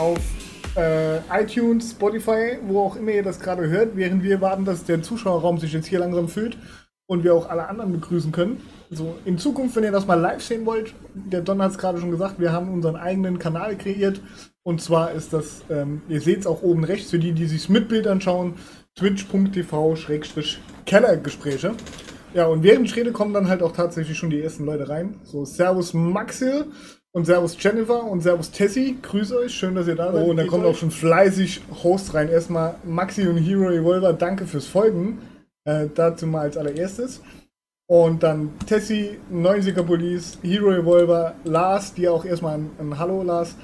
auf äh, iTunes, Spotify, wo auch immer ihr das gerade hört, während wir warten, dass der Zuschauerraum sich jetzt hier langsam füllt und wir auch alle anderen begrüßen können. Also in Zukunft, wenn ihr das mal live sehen wollt, der Don hat es gerade schon gesagt, wir haben unseren eigenen Kanal kreiert. Und zwar ist das, ähm, ihr seht es auch oben rechts, für die, die sich mit Bild anschauen, twitch.tv-kellergespräche. Ja, und während ich rede, kommen dann halt auch tatsächlich schon die ersten Leute rein. So, Servus Maxil und Servus Jennifer und Servus Tessie. Grüße euch, schön, dass ihr da seid. Oh, und da kommt auch schon fleißig Host rein. Erstmal Maxi und Hero Revolver, danke fürs Folgen. Äh, dazu mal als allererstes. Und dann Tessie, 90er Police, Hero Revolver, Lars, dir auch erstmal ein, ein Hallo, Lars.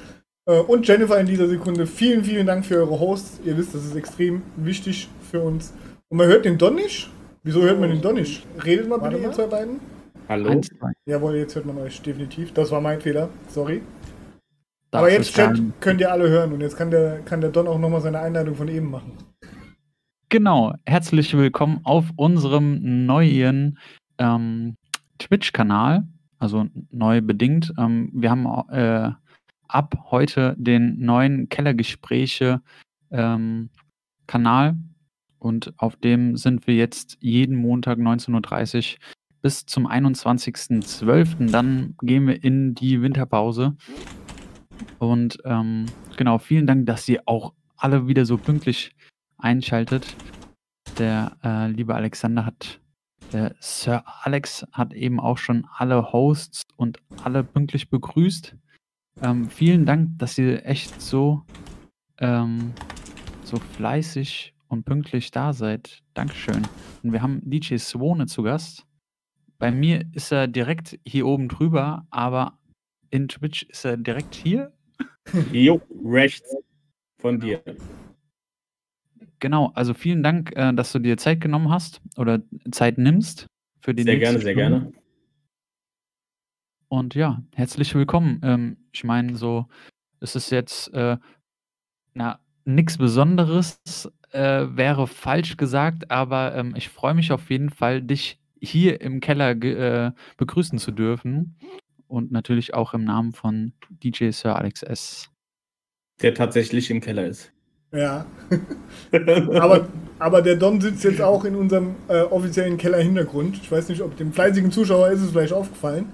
Äh, und Jennifer in dieser Sekunde. Vielen, vielen Dank für eure Hosts. Ihr wisst, das ist extrem wichtig für uns. Und man hört den Don nicht. Wieso hört man den Don nicht? Redet mal bitte, ihr zwei beiden. Hallo? Jawohl, jetzt hört man euch definitiv. Das war mein Fehler. Sorry. Darf Aber jetzt, Chat, könnt ihr alle hören. Und jetzt kann der, kann der Don auch nochmal seine Einleitung von eben machen. Genau. Herzlich willkommen auf unserem neuen ähm, Twitch-Kanal. Also neu bedingt. Ähm, wir haben äh, ab heute den neuen Kellergespräche ähm, Kanal und auf dem sind wir jetzt jeden Montag 19.30 Uhr bis zum 21.12. Dann gehen wir in die Winterpause. Und ähm, genau, vielen Dank, dass ihr auch alle wieder so pünktlich einschaltet. Der äh, liebe Alexander hat, der Sir Alex hat eben auch schon alle Hosts und alle pünktlich begrüßt. Ähm, vielen Dank, dass ihr echt so, ähm, so fleißig und pünktlich da seid. Dankeschön. Und wir haben DJ Swone zu Gast. Bei mir ist er direkt hier oben drüber, aber in Twitch ist er direkt hier. Jo, rechts von dir. Genau, also vielen Dank, äh, dass du dir Zeit genommen hast oder Zeit nimmst für den Sehr gerne, sehr gerne. Und ja, herzlich willkommen. Ähm, ich meine, so, es ist jetzt äh, na, nichts Besonderes, äh, wäre falsch gesagt, aber ähm, ich freue mich auf jeden Fall, dich hier im Keller äh, begrüßen zu dürfen. Und natürlich auch im Namen von DJ Sir Alex S. Der tatsächlich im Keller ist. Ja. aber, aber der Don sitzt jetzt auch in unserem äh, offiziellen Keller-Hintergrund. Ich weiß nicht, ob dem fleißigen Zuschauer ist es vielleicht aufgefallen.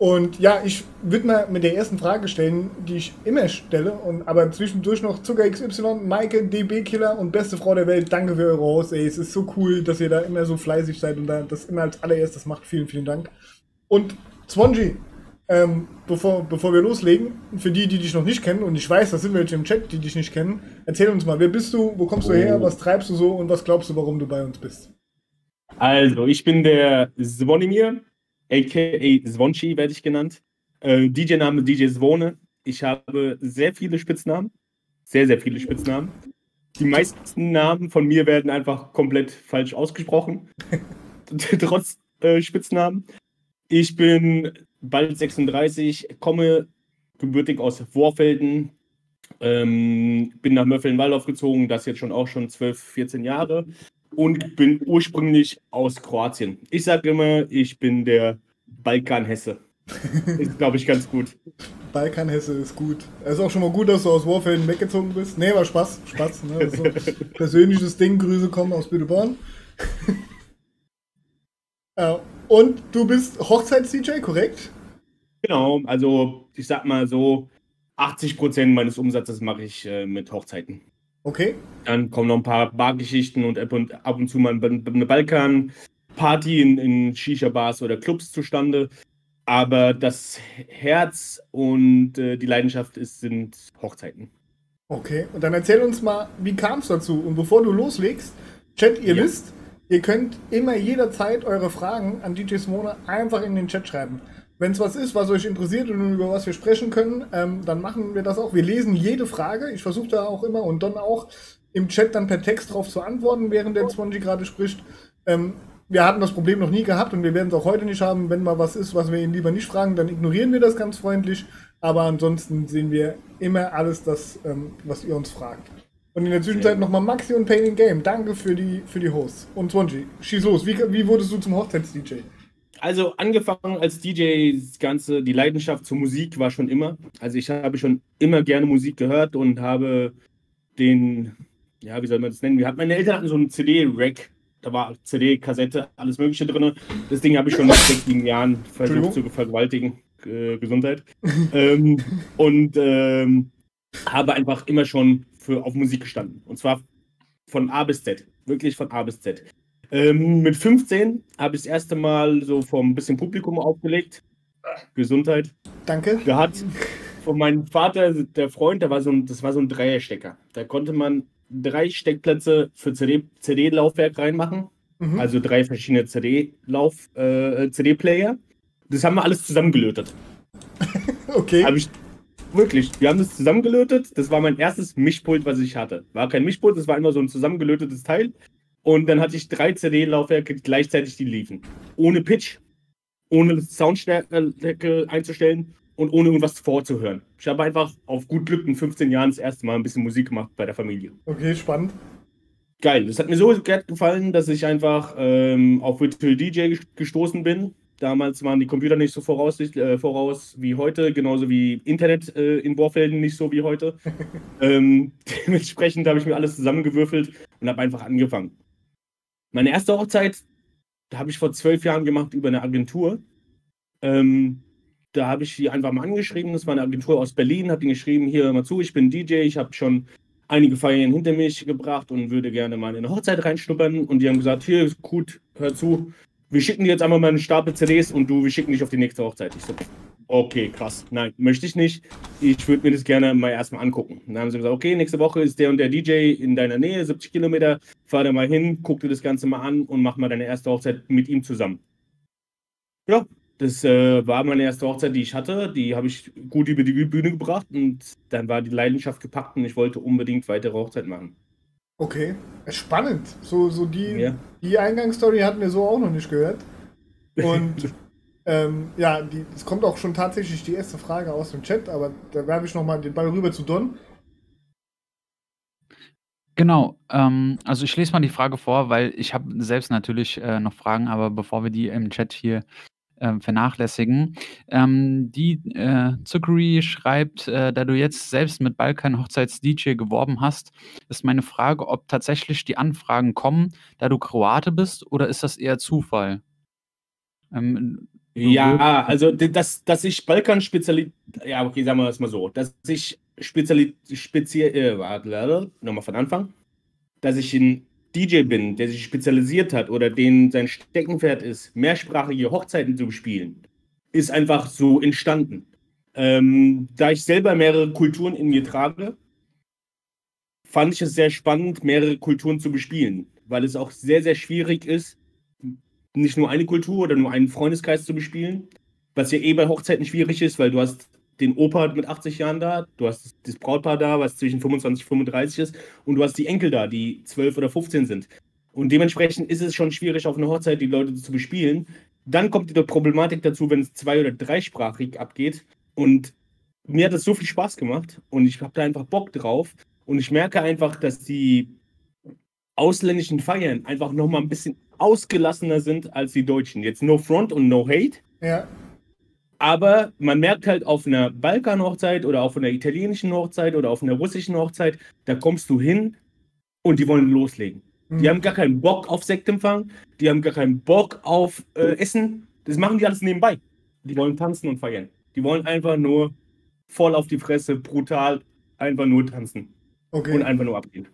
Und ja, ich würde mal mit der ersten Frage stellen, die ich immer stelle, und aber zwischendurch noch Zucker XY, Maike, DB-Killer und beste Frau der Welt, danke für eure Host, ey. Es ist so cool, dass ihr da immer so fleißig seid und da das immer als allererstes macht. Vielen, vielen Dank. Und Swanji, ähm, bevor, bevor wir loslegen, für die, die dich noch nicht kennen, und ich weiß, das sind welche im Chat, die dich nicht kennen, erzähl uns mal, wer bist du, wo kommst du her, was treibst du so und was glaubst du, warum du bei uns bist? Also, ich bin der Svonimir, aka Svonchi werde ich genannt. Äh, DJ-Name DJ Svone. Ich habe sehr viele Spitznamen. Sehr, sehr viele Spitznamen. Die meisten Namen von mir werden einfach komplett falsch ausgesprochen. Trotz äh, Spitznamen. Ich bin bald 36, komme gebürtig aus Vorfelden, ähm, bin nach Mörfelden-Waldorf gezogen, das jetzt schon auch schon 12, 14 Jahre und bin ursprünglich aus Kroatien. Ich sage immer, ich bin der Balkanhesse. Ist, glaube ich, ganz gut. Balkanhesse ist gut. Es ist auch schon mal gut, dass du aus Warfelden weggezogen bist. Nee, war Spaß. Spaß. Ne? So persönliches Ding. Grüße kommen aus Büdeborn. ja. Und du bist Hochzeits-DJ, korrekt? Genau. Also, ich sag mal so, 80% meines Umsatzes mache ich äh, mit Hochzeiten. Okay. Dann kommen noch ein paar Bargeschichten und ab und, ab und zu mal eine Balkan-Party in, in Shisha-Bars oder Clubs zustande. Aber das Herz und äh, die Leidenschaft ist, sind Hochzeiten. Okay, und dann erzähl uns mal, wie kam es dazu? Und bevor du loslegst, Chat, ihr ja. wisst, ihr könnt immer jederzeit eure Fragen an DJ Simone einfach in den Chat schreiben. Wenn es was ist, was euch interessiert und über was wir sprechen können, ähm, dann machen wir das auch. Wir lesen jede Frage. Ich versuche da auch immer und dann auch im Chat dann per Text drauf zu antworten, während der Spongy gerade spricht. Ähm, wir hatten das Problem noch nie gehabt und wir werden es auch heute nicht haben. Wenn mal was ist, was wir ihn lieber nicht fragen, dann ignorieren wir das ganz freundlich. Aber ansonsten sehen wir immer alles das, ähm, was ihr uns fragt. Und in der Zwischenzeit nochmal Maxi und Painting Game. Danke für die, für die Hosts. Und Swanji, schieß los. Wie, wie wurdest du zum Hochzeits-DJ? Also angefangen als DJ, das Ganze, die Leidenschaft zur Musik war schon immer. Also ich habe schon immer gerne Musik gehört und habe den, ja, wie soll man das nennen? Wir hatten, meine Eltern hatten so einen CD-Rack. Da war CD, Kassette, alles Mögliche drin. Das Ding habe ich schon nach sechs, sieben Jahren versucht zu vergewaltigen. Äh, Gesundheit. ähm, und ähm, habe einfach immer schon für, auf Musik gestanden. Und zwar von A bis Z. Wirklich von A bis Z. Ähm, mit 15 habe ich das erste Mal so vom bisschen Publikum aufgelegt. Gesundheit. Danke. Da hat von meinem Vater, der Freund, der war so ein, das war so ein Dreierstecker. Da konnte man drei Steckplätze für CD-Laufwerk CD reinmachen. Mhm. Also drei verschiedene CD-Lauf, äh, CD-Player. Das haben wir alles zusammengelötet. okay. Hab ich, wirklich, wir haben das zusammengelötet. Das war mein erstes Mischpult, was ich hatte. War kein Mischpult, das war immer so ein zusammengelötetes Teil. Und dann hatte ich drei CD-Laufwerke gleichzeitig, die liefen. Ohne Pitch, ohne Soundstärke einzustellen und ohne irgendwas vorzuhören. Ich habe einfach auf gut Glück in 15 Jahren das erste Mal ein bisschen Musik gemacht bei der Familie. Okay, spannend. Geil. Das hat mir so gefallen, dass ich einfach ähm, auf Virtual DJ gestoßen bin. Damals waren die Computer nicht so voraus, äh, voraus wie heute, genauso wie Internet äh, in Bohrfelden nicht so wie heute. ähm, dementsprechend habe ich mir alles zusammengewürfelt und habe einfach angefangen. Meine erste Hochzeit habe ich vor zwölf Jahren gemacht über eine Agentur. Ähm, da habe ich die einfach mal angeschrieben. Das war eine Agentur aus Berlin. Habe ihnen geschrieben: Hier, mal zu, ich bin DJ. Ich habe schon einige Feiern hinter mich gebracht und würde gerne mal in eine Hochzeit reinschnuppern. Und die haben gesagt: Hier, gut, hör zu. Wir schicken dir jetzt einmal mal einen Stapel CDs und du, wir schicken dich auf die nächste Hochzeit. Ich so, okay, krass. Nein, möchte ich nicht. Ich würde mir das gerne mal erstmal angucken. dann haben sie gesagt, okay, nächste Woche ist der und der DJ in deiner Nähe, 70 Kilometer. Fahr da mal hin, guck dir das Ganze mal an und mach mal deine erste Hochzeit mit ihm zusammen. Ja, das äh, war meine erste Hochzeit, die ich hatte. Die habe ich gut über die Bühne gebracht und dann war die Leidenschaft gepackt und ich wollte unbedingt weitere Hochzeit machen. Okay, spannend. So, so die, ja. die Eingangsstory hatten wir so auch noch nicht gehört. Und Ähm, ja, es kommt auch schon tatsächlich die erste Frage aus dem Chat, aber da werfe ich nochmal den Ball rüber zu Don. Genau, ähm, also ich lese mal die Frage vor, weil ich habe selbst natürlich äh, noch Fragen, aber bevor wir die im Chat hier äh, vernachlässigen. Ähm, die äh, Zuckery schreibt, äh, da du jetzt selbst mit Balkan Hochzeits DJ geworben hast, ist meine Frage, ob tatsächlich die Anfragen kommen, da du Kroate bist, oder ist das eher Zufall? Ähm, ja, also dass, dass ich Balkan spezialisiert, ja, okay, sagen wir es mal so, dass ich speziell, speziell, äh, warte, nochmal von Anfang, dass ich ein DJ bin, der sich spezialisiert hat oder den sein Steckenpferd ist, mehrsprachige Hochzeiten zu bespielen, ist einfach so entstanden. Ähm, da ich selber mehrere Kulturen in mir trage, fand ich es sehr spannend, mehrere Kulturen zu bespielen, weil es auch sehr, sehr schwierig ist, nicht nur eine Kultur oder nur einen Freundeskreis zu bespielen, was ja eh bei Hochzeiten schwierig ist, weil du hast den Opa mit 80 Jahren da, du hast das Brautpaar da, was zwischen 25 und 35 ist, und du hast die Enkel da, die 12 oder 15 sind. Und dementsprechend ist es schon schwierig, auf einer Hochzeit die Leute zu bespielen. Dann kommt die Problematik dazu, wenn es zwei- oder dreisprachig abgeht. Und mir hat das so viel Spaß gemacht und ich habe da einfach Bock drauf. Und ich merke einfach, dass die ausländischen Feiern einfach nochmal ein bisschen ausgelassener sind als die Deutschen. Jetzt no front und no hate. Ja. Aber man merkt halt auf einer Balkan-Hochzeit oder auf einer italienischen Hochzeit oder auf einer russischen Hochzeit, da kommst du hin und die wollen loslegen. Mhm. Die haben gar keinen Bock auf Sektempfang, die haben gar keinen Bock auf äh, Essen. Das machen die alles nebenbei. Die wollen tanzen und feiern. Die wollen einfach nur voll auf die Fresse, brutal, einfach nur tanzen. Okay. Und einfach nur abgehen.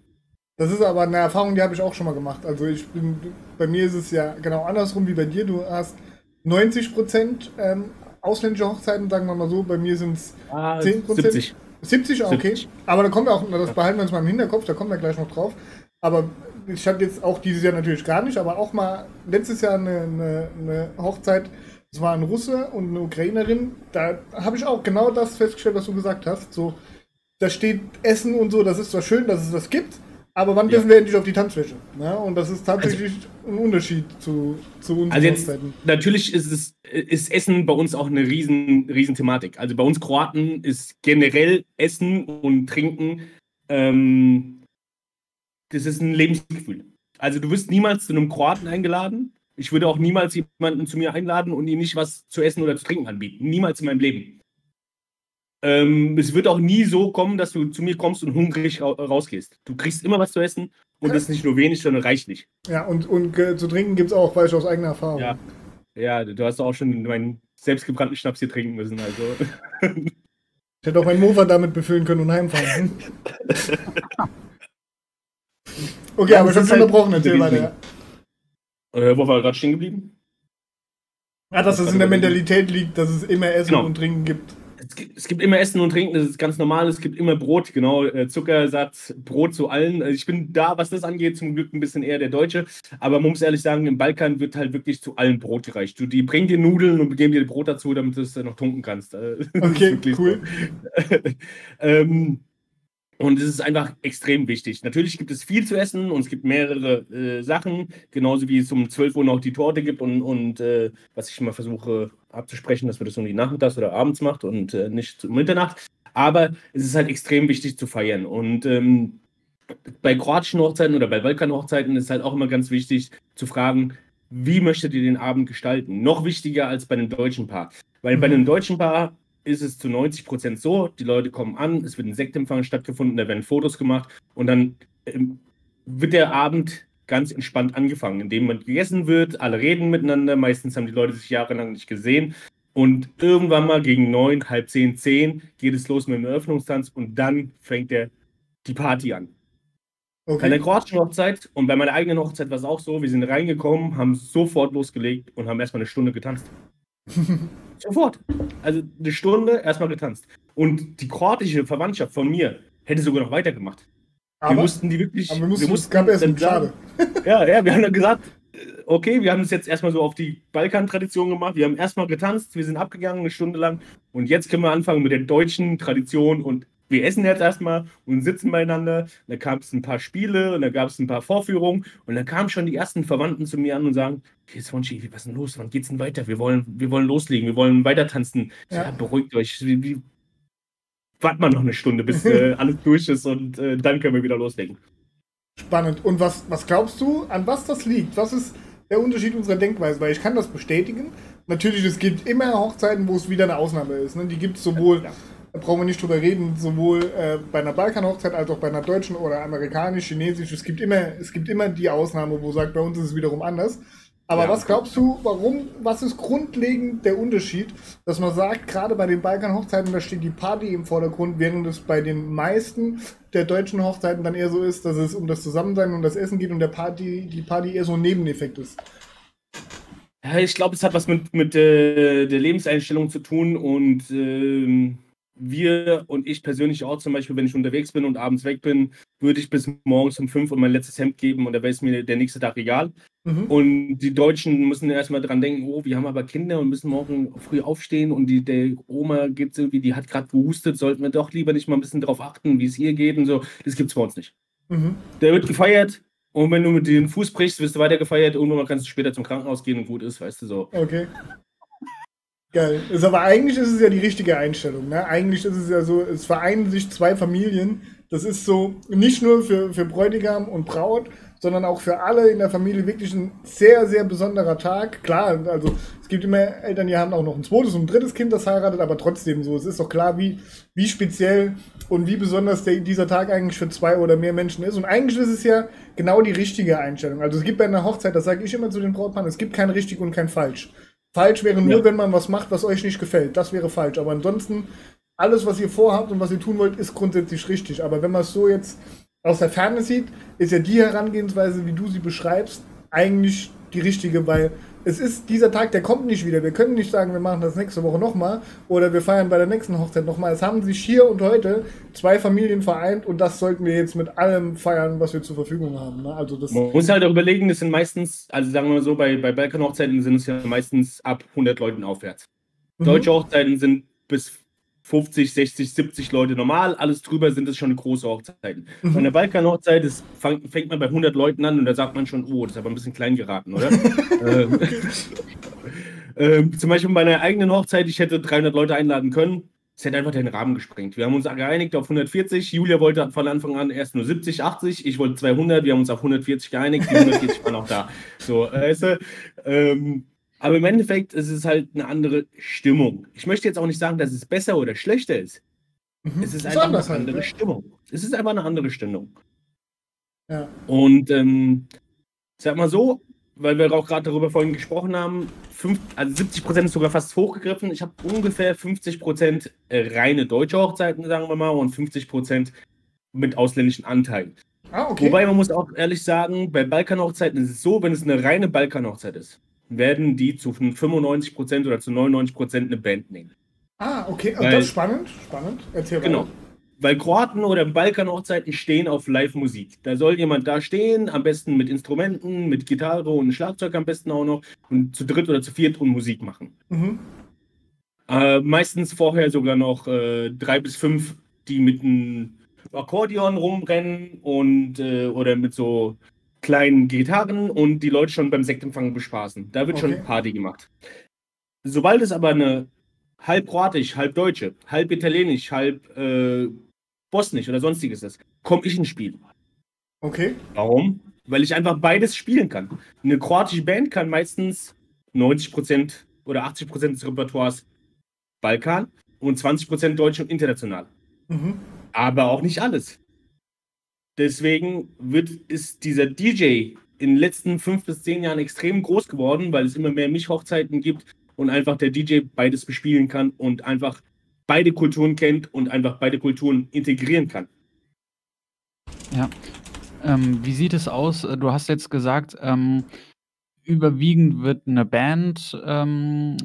Das ist aber eine Erfahrung, die habe ich auch schon mal gemacht. Also ich bin, bei mir ist es ja genau andersrum wie bei dir. Du hast 90 Prozent ähm, ausländische Hochzeiten, sagen wir mal so. Bei mir sind es ah, 10 Prozent. 70. 70, okay. 70. Aber da kommen wir auch, das behalten wir uns mal im Hinterkopf, da kommen wir gleich noch drauf. Aber ich hatte jetzt auch dieses Jahr natürlich gar nicht, aber auch mal letztes Jahr eine, eine, eine Hochzeit. Es war ein Russe und eine Ukrainerin. Da habe ich auch genau das festgestellt, was du gesagt hast. So, da steht Essen und so, das ist zwar schön, dass es das gibt, aber wann dürfen ja. wir endlich auf die Tanzfläche? Ja, und das ist tatsächlich also, ein Unterschied zu, zu unseren also jetzt, Natürlich ist, es, ist Essen bei uns auch eine riesen, riesen Thematik. Also bei uns Kroaten ist generell Essen und Trinken, ähm, das ist ein Lebensgefühl. Also du wirst niemals zu einem Kroaten eingeladen Ich würde auch niemals jemanden zu mir einladen und ihm nicht was zu essen oder zu trinken anbieten. Niemals in meinem Leben. Ähm, es wird auch nie so kommen, dass du zu mir kommst und hungrig ra rausgehst. Du kriegst immer was zu essen und das ist nicht nur wenig, sondern reichlich. Ja, und, und äh, zu trinken gibt es auch, weiß ich aus eigener Erfahrung. Ja. ja, du hast auch schon meinen selbstgebrannten Schnaps hier trinken müssen. Also. Ich hätte auch meinen Mofa damit befüllen können und heimfahren. okay, Ja, aber das ich hab's ist halt unterbrochen, erzähl weiter. äh, wo war gerade stehen geblieben? Ja, dass es in der Mentalität liegt, dass es immer Essen Genau. und Trinken gibt. Es gibt, es gibt immer Essen und Trinken, das ist ganz normal. Es gibt immer Brot, genau. äh, Zuckersatz, Brot zu allen. Also ich bin da, was das angeht, zum Glück ein bisschen eher der Deutsche. Aber man muss ehrlich sagen, im Balkan wird halt wirklich zu allen Brot gereicht. Du, die bringen dir Nudeln und geben dir Brot dazu, damit du es dann noch tunken kannst. Äh, Okay, cool. ähm, und es ist einfach extrem wichtig. Natürlich gibt es viel zu essen und es gibt mehrere äh, Sachen, genauso wie es um 12 Uhr noch die Torte gibt und, und äh, was ich immer versuche abzusprechen, dass man das um die Nachmittags oder abends macht und äh, nicht um Mitternacht. Aber es ist halt extrem wichtig zu feiern. Und ähm, bei kroatischen Hochzeiten oder bei Balkan-Hochzeiten ist halt auch immer ganz wichtig zu fragen, wie möchtet ihr den Abend gestalten? Noch wichtiger als bei einem deutschen Paar. Weil bei Mhm. einem deutschen Paar ist es zu 90 Prozent so, die Leute kommen an, es wird ein Sektempfang stattgefunden, da werden Fotos gemacht und dann ähm, wird der Abend ganz entspannt angefangen, indem man gegessen wird, alle reden miteinander, meistens haben die Leute sich jahrelang nicht gesehen und irgendwann mal gegen neun, halb zehn, zehn geht es los mit dem Eröffnungstanz und dann fängt der, die Party an. Bei der Okay. kroatischen Hochzeit und bei meiner eigenen Hochzeit war es auch so, wir sind reingekommen, haben sofort losgelegt und haben erstmal eine Stunde getanzt. sofort. Also eine Stunde erstmal getanzt. Und die kroatische Verwandtschaft von mir hätte sogar noch weitergemacht. wir Aber, mussten die wirklich. aber wir mussten, es mussten gab erst dann schade. Ja, ja, wir haben dann gesagt, äh, okay, wir haben es jetzt erstmal so auf die Balkan-Tradition gemacht. Wir haben erstmal getanzt, wir sind abgegangen eine Stunde lang und jetzt können wir anfangen mit der deutschen Tradition und wir essen jetzt erstmal und sitzen beieinander. Da gab es ein paar Spiele und da gab es ein paar Vorführungen und dann kamen schon die ersten Verwandten zu mir an und sagen, ist Wonchi, was ist denn los? Wann geht's denn weiter? Wir wollen, wir wollen loslegen, wir wollen weiter tanzen. Ja. Ja. beruhigt euch. Warten wir noch eine Stunde, bis äh, alles durch ist und äh, dann können wir wieder loslegen. Spannend. Und was, was glaubst du, an was das liegt? Was ist der Unterschied unserer Denkweise? Weil ich kann das bestätigen. Natürlich, es gibt immer Hochzeiten, wo es wieder eine Ausnahme ist. Ne? Die gibt es sowohl, Ja. Da brauchen wir nicht drüber reden, sowohl äh, bei einer Balkan-Hochzeit als auch bei einer deutschen oder amerikanisch, chinesisch. Es gibt immer, es gibt immer die Ausnahme, wo sagt, bei uns ist es wiederum anders. Aber Ja. was glaubst du, warum, was ist grundlegend der Unterschied, dass man sagt, gerade bei den Balkan-Hochzeiten, da steht die Party im Vordergrund, während es bei den meisten der deutschen Hochzeiten dann eher so ist, dass es um das Zusammensein und das Essen geht und der Party, die Party eher so ein Nebeneffekt ist. Ja, ich glaube, es hat was mit, mit äh, der Lebenseinstellung zu tun und ähm, wir und ich persönlich auch zum Beispiel, wenn ich unterwegs bin und abends weg bin, würde ich bis morgens um fünf und mein letztes Hemd geben und da wäre es mir der nächste Tag egal. Mhm. Und die Deutschen müssen erstmal dran denken, oh, wir haben aber Kinder und müssen morgen früh aufstehen und die, der Oma gibt irgendwie, die hat gerade gehustet, sollten wir doch lieber nicht mal ein bisschen darauf achten, wie es ihr geht und so. Das gibt es bei uns nicht. Mhm. Der wird gefeiert und wenn du mit den Fuß brichst, wirst du weiter gefeiert. Irgendwann kannst du später zum Krankenhaus gehen und gut ist, weißt du so. Okay. Geil. Ist aber eigentlich ist es ja die richtige Einstellung. Ne? Eigentlich ist es ja so, es vereinen sich zwei Familien. Das ist so nicht nur für, für Bräutigam und Braut, sondern auch für alle in der Familie wirklich ein sehr, sehr besonderer Tag. Klar, also es gibt immer Eltern, die haben auch noch ein zweites und ein drittes Kind, das heiratet, aber trotzdem so. Es ist doch klar, wie, wie speziell und wie besonders der, dieser Tag eigentlich für zwei oder mehr Menschen ist. Und eigentlich ist es ja genau die richtige Einstellung. Also es gibt bei einer Hochzeit, das sage ich immer zu den Brautpaaren, es gibt kein richtig und kein falsch. Falsch wäre nur, Ja. wenn man was macht, was euch nicht gefällt. Das wäre falsch. Aber ansonsten, alles, was ihr vorhabt und was ihr tun wollt, ist grundsätzlich richtig. Aber wenn man es so jetzt aus der Ferne sieht, ist ja die Herangehensweise, wie du sie beschreibst, eigentlich die richtige, weil es ist dieser Tag, der kommt nicht wieder. Wir können nicht sagen, wir machen das nächste Woche nochmal oder wir feiern bei der nächsten Hochzeit nochmal. Es haben sich hier und heute zwei Familien vereint und das sollten wir jetzt mit allem feiern, was wir zur Verfügung haben. Ne? Also das, Man muss halt auch überlegen, das sind meistens, also sagen wir mal so, bei, bei Balkan-Hochzeiten sind es ja meistens ab 100 Leuten aufwärts. Mhm. Deutsche Hochzeiten sind bis 50, 60, 70 Leute normal. Alles drüber sind es schon große Hochzeiten. Mhm. Bei einer Balkan-Hochzeit fang, fängt man bei 100 Leuten an und da sagt man schon, oh, das ist aber ein bisschen klein geraten, oder? ähm, ähm, zum Beispiel bei einer eigenen Hochzeit, ich hätte 300 Leute einladen können. es hätte einfach den Rahmen gesprengt. Wir haben uns geeinigt auf 140. Julia wollte von Anfang an erst nur 70, 80. Ich wollte 200. Wir haben uns auf 140 geeinigt. Die 140 waren auch da. So, weißt du, ähm, aber im Endeffekt ist es halt eine andere Stimmung. Ich möchte jetzt auch nicht sagen, dass es besser oder schlechter ist. Mhm. Es ist einfach eine halt, andere halt, Stimmung. Es ist einfach eine andere Stimmung. Ja. Und ähm, sag mal so, weil wir auch gerade darüber vorhin gesprochen haben, fünf, also 70 Prozent ist sogar fast hochgegriffen. Ich habe ungefähr 50 Prozent äh, reine deutsche Hochzeiten, sagen wir mal, und 50 Prozent mit ausländischen Anteilen. Ah, okay. Wobei man muss auch ehrlich sagen, bei Balkanhochzeiten ist es so, wenn es eine reine Balkanhochzeit ist, werden die zu 95 Prozent oder zu 99 Prozent eine Band nehmen. Ah, okay. Also das ist spannend. Spannend. Erzähl mal. Genau. Weil Kroaten oder Balkan-Hochzeiten stehen auf Live-Musik. Da soll jemand da stehen, am besten mit Instrumenten, mit Gitarre und Schlagzeug am besten auch noch und zu dritt oder zu viert und Musik machen. Mhm. Äh, meistens vorher sogar noch äh, drei bis fünf, die mit einem Akkordeon rumrennen und äh, oder mit so kleinen Gitarren und die Leute schon beim Sektempfang bespaßen. Da wird okay. schon Party gemacht. Sobald es aber eine halb kroatisch, halb deutsche, halb italienisch, halb äh, bosnisch oder sonstiges ist, komme ich ins Spiel. Okay. Warum? Weil ich einfach beides spielen kann. Eine kroatische Band kann meistens 90% oder 80% des Repertoires Balkan und 20% Deutsch und international. Mhm. Aber auch nicht alles. Deswegen wird, ist dieser DJ in den letzten fünf bis zehn Jahren extrem groß geworden, weil es immer mehr Mischhochzeiten gibt und einfach der DJ beides bespielen kann und einfach beide Kulturen kennt und einfach beide Kulturen integrieren kann. Ja. Ähm, wie sieht es aus? Du hast jetzt gesagt, ähm, überwiegend wird eine Band ähm,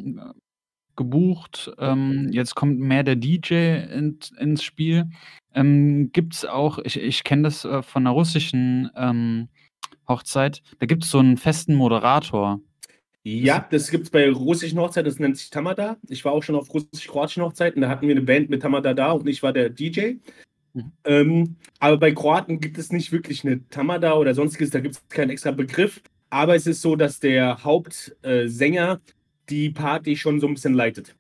gebucht. Ähm, jetzt kommt mehr der DJ in, ins Spiel. Ähm, gibt es auch, ich, ich kenne das äh, von einer russischen ähm, Hochzeit, da gibt es so einen festen Moderator. Ja, das gibt es bei russischen Hochzeiten, das nennt sich Tamada. Ich war auch schon auf russisch-kroatischen Hochzeiten, da hatten wir eine Band mit Tamada da und ich war der DJ. Mhm. Ähm, aber bei Kroaten gibt es nicht wirklich eine Tamada oder sonstiges, da gibt es keinen extra Begriff. Aber es ist so, dass der Hauptsänger äh, die Party schon so ein bisschen leitet.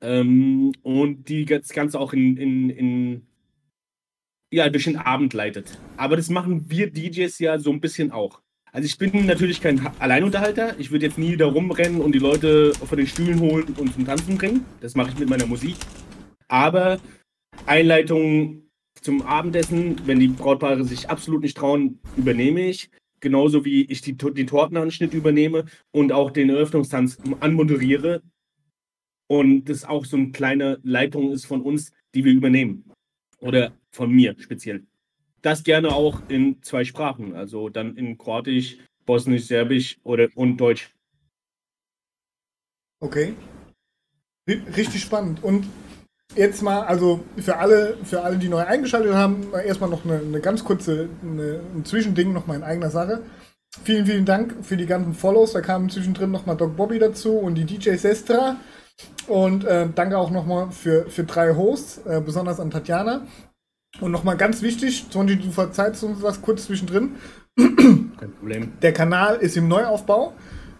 Ähm, und die das Ganze auch in, in, in, ja, durch den Abend leitet. Aber das machen wir DJs ja so ein bisschen auch. Also ich bin natürlich kein Alleinunterhalter. Ich würde jetzt nie da rumrennen und die Leute von den Stühlen holen und zum Tanzen bringen. Das mache ich mit meiner Musik. Aber Einleitungen zum Abendessen, wenn die Brautpaare sich absolut nicht trauen, übernehme ich. Genauso wie ich die, den Tortenanschnitt übernehme und auch den Eröffnungstanz anmoderiere. Und das auch so eine kleine Leitung ist von uns, die wir übernehmen. Oder von mir speziell das gerne auch in zwei Sprachen, also dann in Kroatisch, Bosnisch, Serbisch oder und Deutsch. Okay. Richtig spannend. Und jetzt mal, also für alle, für alle, die neu eingeschaltet haben, erstmal noch eine, eine ganz kurze, eine, ein Zwischending noch mal in eigener Sache. Vielen, vielen Dank für die ganzen Follows. Da kam zwischendrin noch mal Doc Bobby dazu und die DJ Sestra. Und äh, danke auch noch mal für, für drei Hosts, äh, besonders an Tatjana. Und nochmal ganz wichtig, Sonji, du verzeihst uns was kurz zwischendrin. Kein Problem. Der Kanal ist im Neuaufbau.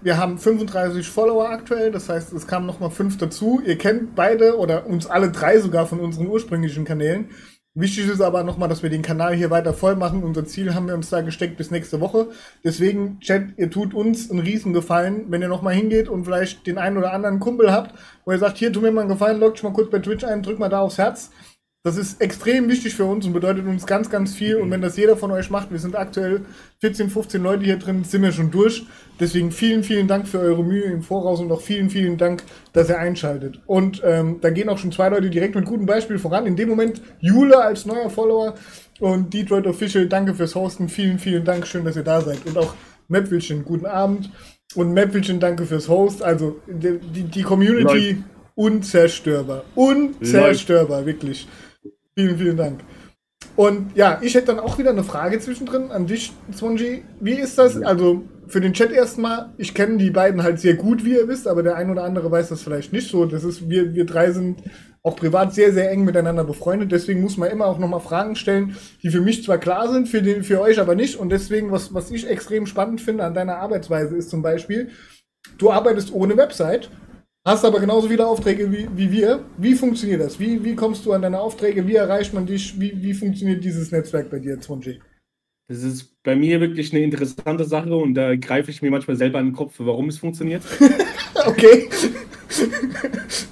Wir haben 35 Follower aktuell, das heißt, es kamen nochmal fünf dazu. Ihr kennt beide oder uns alle drei sogar von unseren ursprünglichen Kanälen. Wichtig ist aber nochmal, dass wir den Kanal hier weiter voll machen. Unser Ziel haben wir uns da gesteckt bis nächste Woche. Deswegen, Chat, ihr tut uns einen riesen Gefallen, wenn ihr nochmal hingeht und vielleicht den einen oder anderen Kumpel habt, wo ihr sagt, hier, tu mir mal einen Gefallen, loggt mal kurz bei Twitch ein, drück mal da aufs Herz. Das ist extrem wichtig für uns und bedeutet uns ganz, ganz viel. Und wenn das jeder von euch macht, wir sind aktuell 14, 15 Leute hier drin, sind wir schon durch. Deswegen vielen, vielen Dank für eure Mühe im Voraus und auch vielen, vielen Dank, dass ihr einschaltet. Und ähm, da gehen auch schon zwei Leute direkt mit gutem Beispiel voran. In dem Moment Jule als neuer Follower und Detroit Official, danke fürs Hosten. Vielen, vielen Dank, schön, dass ihr da seid. Und auch Mapwilchen, guten Abend. Und Mapwilchen, danke fürs Host. Also die, die, Community Leute. unzerstörbar. Unzerstörbar, Leute. wirklich. Vielen, vielen Dank. Und ja, ich hätte dann auch wieder eine Frage zwischendrin an dich, Swanji. Wie ist das? Also für den Chat erstmal, ich kenne die beiden halt sehr gut, wie ihr wisst, aber der ein oder andere weiß das vielleicht nicht so. Das ist, wir, wir drei sind auch privat sehr, sehr eng miteinander befreundet. Deswegen muss man immer auch nochmal Fragen stellen, die für mich zwar klar sind, für, den, für euch aber nicht. Und deswegen, was, was ich extrem spannend finde an deiner Arbeitsweise, ist zum Beispiel, du arbeitest ohne Website Hast aber genauso viele Aufträge wie, wie wir. Wie funktioniert das? Wie, wie kommst du an deine Aufträge? Wie erreicht man dich? Wie, wie funktioniert dieses Netzwerk bei dir, Zwanji? Das ist bei mir wirklich eine interessante Sache und da greife ich mir manchmal selber an den Kopf, warum es funktioniert. okay.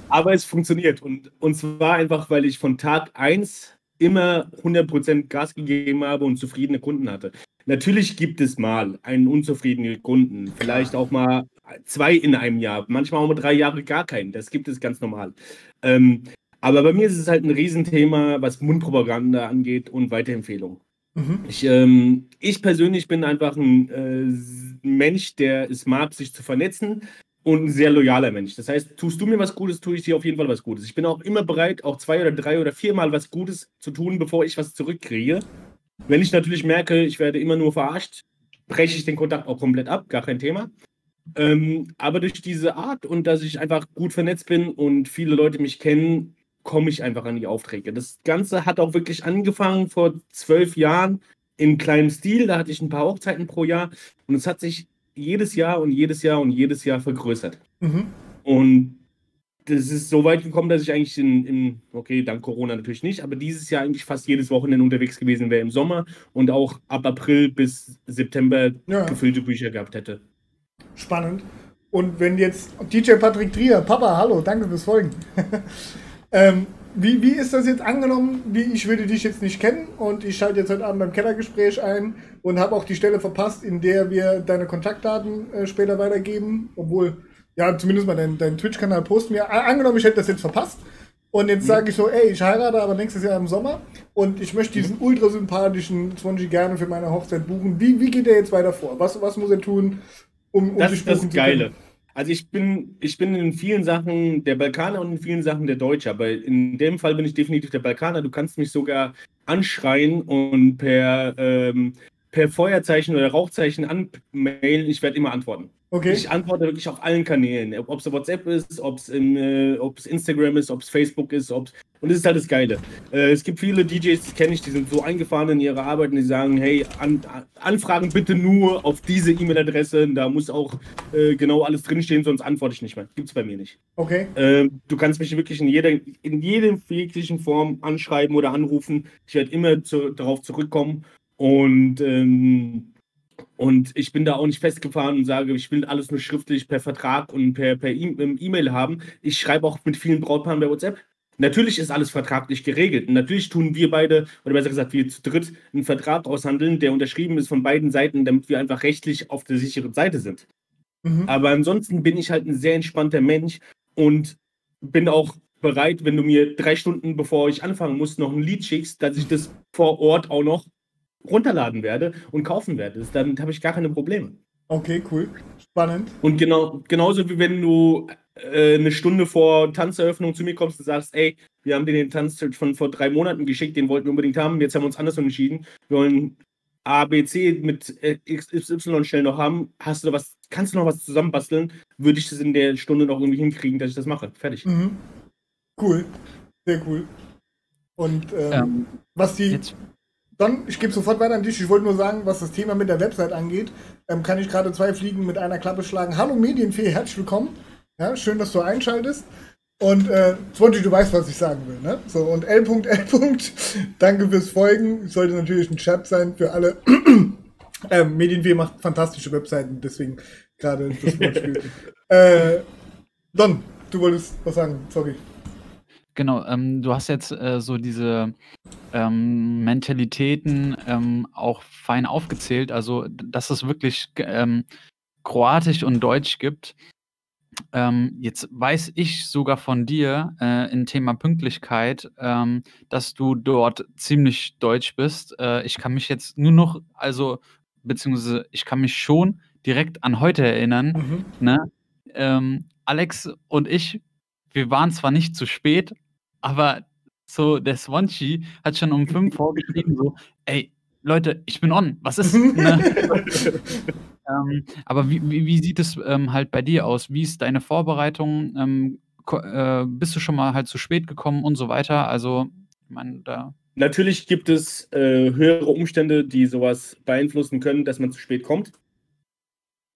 Aber es funktioniert und, und zwar einfach, weil ich von Tag 1 immer 100% Gas gegeben habe und zufriedene Kunden hatte. Natürlich gibt es mal einen unzufriedenen Kunden, vielleicht auch mal zwei in einem Jahr, manchmal auch mal drei Jahre gar keinen. Das gibt es ganz normal. Ähm, aber bei mir ist es halt ein Riesenthema, was Mundpropaganda angeht und Weiterempfehlungen. Mhm. Ich, ähm, ich persönlich bin einfach ein äh, Mensch, der es mag, sich zu vernetzen und ein sehr loyaler Mensch. Das heißt, tust du mir was Gutes, tue ich dir auf jeden Fall was Gutes. Ich bin auch immer bereit, auch zwei oder drei oder viermal was Gutes zu tun, bevor ich was zurückkriege. Wenn ich natürlich merke, ich werde immer nur verarscht, breche ich den Kontakt auch komplett ab, gar kein Thema. Ähm, aber durch diese Art und dass ich einfach gut vernetzt bin und viele Leute mich kennen, komme ich einfach an die Aufträge. Das Ganze hat auch wirklich angefangen vor zwölf Jahren in kleinem Stil. Da hatte ich ein paar Hochzeiten pro Jahr und es hat sich jedes Jahr und jedes Jahr und jedes Jahr vergrößert. Mhm. Und das ist so weit gekommen, dass ich eigentlich in, in, okay, dank Corona natürlich nicht, aber dieses Jahr eigentlich fast jedes Wochenende unterwegs gewesen wäre im Sommer und auch ab April bis September ja. gefüllte Bücher gehabt hätte. Spannend. Und wenn jetzt DJ Patrick Trier, Papa, hallo, danke fürs Folgen. ähm, wie, wie ist das jetzt angenommen? Wie, ich würde dich jetzt nicht kennen und ich schalte jetzt heute Abend beim Kellergespräch ein und habe auch die Stelle verpasst, in der wir deine Kontaktdaten äh, später weitergeben, obwohl ja, zumindest mal deinen dein Twitch-Kanal posten wir. Angenommen, ich hätte das jetzt verpasst. Und jetzt sage ich so, ey, ich heirate aber nächstes Jahr im Sommer und ich möchte diesen mhm. ultra sympathischen Swanji gerne für meine Hochzeit buchen. Wie, wie geht er jetzt weiter vor? Was, was muss er tun, um, um das buchen das Geile. Also ich bin, ich bin in vielen Sachen der Balkaner und in vielen Sachen der Deutsche, aber in dem Fall bin ich definitiv der Balkaner. Du kannst mich sogar anschreien und per, ähm, per Feuerzeichen oder Rauchzeichen anmailen. Ich werde immer antworten. Okay. Ich antworte wirklich auf allen Kanälen. Ob es WhatsApp ist, ob es äh, Instagram ist, ob es Facebook ist, ob's, und das ist halt das Geile. Äh, es gibt viele DJs, die kenne ich, die sind so eingefahren in ihre Arbeit und die sagen, hey, an, Anfragen bitte nur auf diese E-Mail-Adresse, da muss auch äh, genau alles drinstehen, sonst antworte ich nicht mehr. Gibt es bei mir nicht. Okay. Ähm, du kannst mich wirklich in jeder, in jeder jeglichen Form anschreiben oder anrufen. Ich werde immer zu, darauf zurückkommen und ähm, und ich bin da auch nicht festgefahren und sage, ich will alles nur schriftlich per Vertrag und per, per e-, E-Mail haben. Ich schreibe auch mit vielen Brautpaaren bei WhatsApp. Natürlich ist alles vertraglich geregelt. Und natürlich tun wir beide, oder besser gesagt, wir zu dritt, einen Vertrag aushandeln, der unterschrieben ist von beiden Seiten, damit wir einfach rechtlich auf der sicheren Seite sind. Mhm. Aber ansonsten bin ich halt ein sehr entspannter Mensch und bin auch bereit, wenn du mir drei Stunden bevor ich anfangen muss, noch ein Lied schickst, dass ich das vor Ort auch noch runterladen werde und kaufen werde. Dann habe ich gar keine Probleme. Okay, cool. Spannend. Und genau, genauso wie wenn du äh, eine Stunde vor Tanzeröffnung zu mir kommst und sagst, ey, wir haben dir den Tanz von vor drei Monaten geschickt, den wollten wir unbedingt haben, jetzt haben wir uns anders entschieden. Wir wollen A, B, C mit äh, XY schnell noch haben. Hast du was, kannst du noch was zusammenbasteln? Würde ich das in der Stunde noch irgendwie hinkriegen, dass ich das mache. Fertig. Mhm. Cool. Sehr cool. Und ähm, ähm, was die. Jetzt Don, ich gebe sofort weiter an dich. Ich wollte nur sagen, was das Thema mit der Website angeht, ähm, kann ich gerade zwei Fliegen mit einer Klappe schlagen. Hallo Medienfee, herzlich willkommen. Ja, schön, dass du einschaltest. Und äh, Swanty, du weißt, was ich sagen will. Ne? So, und L. L. Danke fürs Folgen. Sollte natürlich ein Chat sein für alle. ähm, Medienfee macht fantastische Webseiten, deswegen gerade das Wortspiel. äh, Don, du wolltest was sagen, sorry. Genau, ähm, du hast jetzt äh, so diese ähm, Mentalitäten ähm, auch fein aufgezählt, also dass es wirklich ähm, Kroatisch und Deutsch gibt. Ähm, jetzt weiß ich sogar von dir äh, im Thema Pünktlichkeit, ähm, dass du dort ziemlich deutsch bist. Äh, ich kann mich jetzt nur noch, also beziehungsweise ich kann mich schon direkt an heute erinnern. Mhm. Ne? Alex und ich wir waren zwar nicht zu spät, aber so der Swanschi hat schon um fünf vorgeschrieben, so, ey, Leute, ich bin on, was ist? ne? ähm, aber wie, wie, wie, sieht es ähm, halt bei dir aus? Wie ist deine Vorbereitung? Ähm, äh, bist du schon mal halt zu spät gekommen und so weiter? Also, ich meine, da. Natürlich gibt es äh, höhere Umstände, die sowas beeinflussen können, dass man zu spät kommt.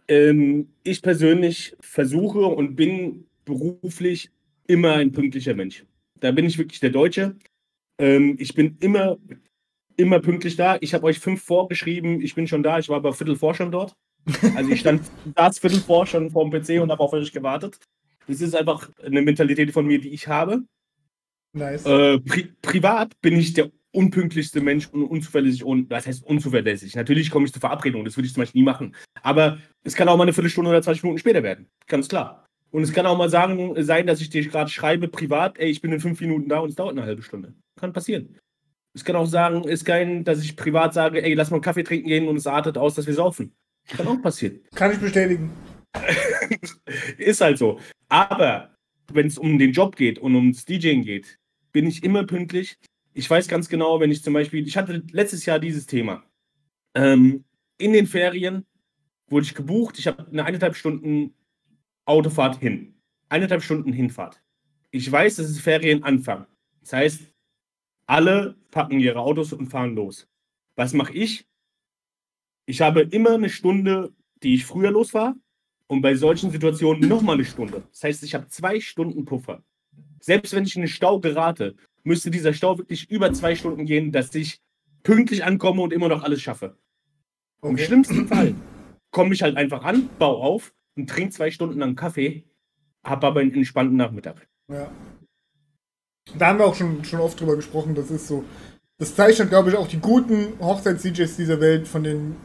Ähm, ich persönlich versuche und bin beruflich immer ein pünktlicher Mensch. Da bin ich wirklich der Deutsche. Ähm, ich bin immer, immer pünktlich da. Ich habe euch fünf vorgeschrieben. Ich bin schon da. Ich war aber Viertel vor schon dort. Also ich stand das Viertel vor schon vor dem PC und habe auf euch gewartet. Das ist einfach eine Mentalität von mir, die ich habe. Nice. Äh, pri privat bin ich der unpünktlichste Mensch und unzuverlässig und was heißt unzuverlässig? Natürlich komme ich zur Verabredung, das würde ich zum Beispiel nie machen. Aber es kann auch mal eine Viertelstunde oder 20 Minuten später werden. Ganz klar. Und es kann auch mal sagen, sein, dass ich dir gerade schreibe, privat, ey, ich bin in fünf Minuten da und es dauert eine halbe Stunde. Kann passieren. Es kann auch sagen, ist kein, dass ich privat sage, ey, lass mal einen Kaffee trinken gehen und es artet aus, dass wir saufen. Kann auch passieren. Kann ich bestätigen. ist halt so. Aber wenn es um den Job geht und ums DJing geht, bin ich immer pünktlich. Ich weiß ganz genau, wenn ich zum Beispiel, ich hatte letztes Jahr dieses Thema. Ähm, in den Ferien wurde ich gebucht. Ich habe eine eineinhalb Stunden Autofahrt hin. Eineinhalb Stunden Hinfahrt. Ich weiß, es ist Ferienanfang. Das heißt, alle packen ihre Autos und fahren los. Was mache ich? Ich habe immer eine Stunde, die ich früher losfahre und bei solchen Situationen nochmal eine Stunde. Das heißt, ich habe zwei Stunden Puffer. Selbst wenn ich in den Stau gerate, müsste dieser Stau wirklich über zwei Stunden gehen, dass ich pünktlich ankomme und immer noch alles schaffe. Okay. Im schlimmsten Fall komme ich halt einfach an, baue auf und trinke zwei Stunden lang Kaffee, habe aber einen entspannten Nachmittag. Ja. Da haben wir auch schon, schon oft drüber gesprochen, das ist so. Das zeichnet, glaube ich, auch die guten Hochzeits-DJs dieser Welt von den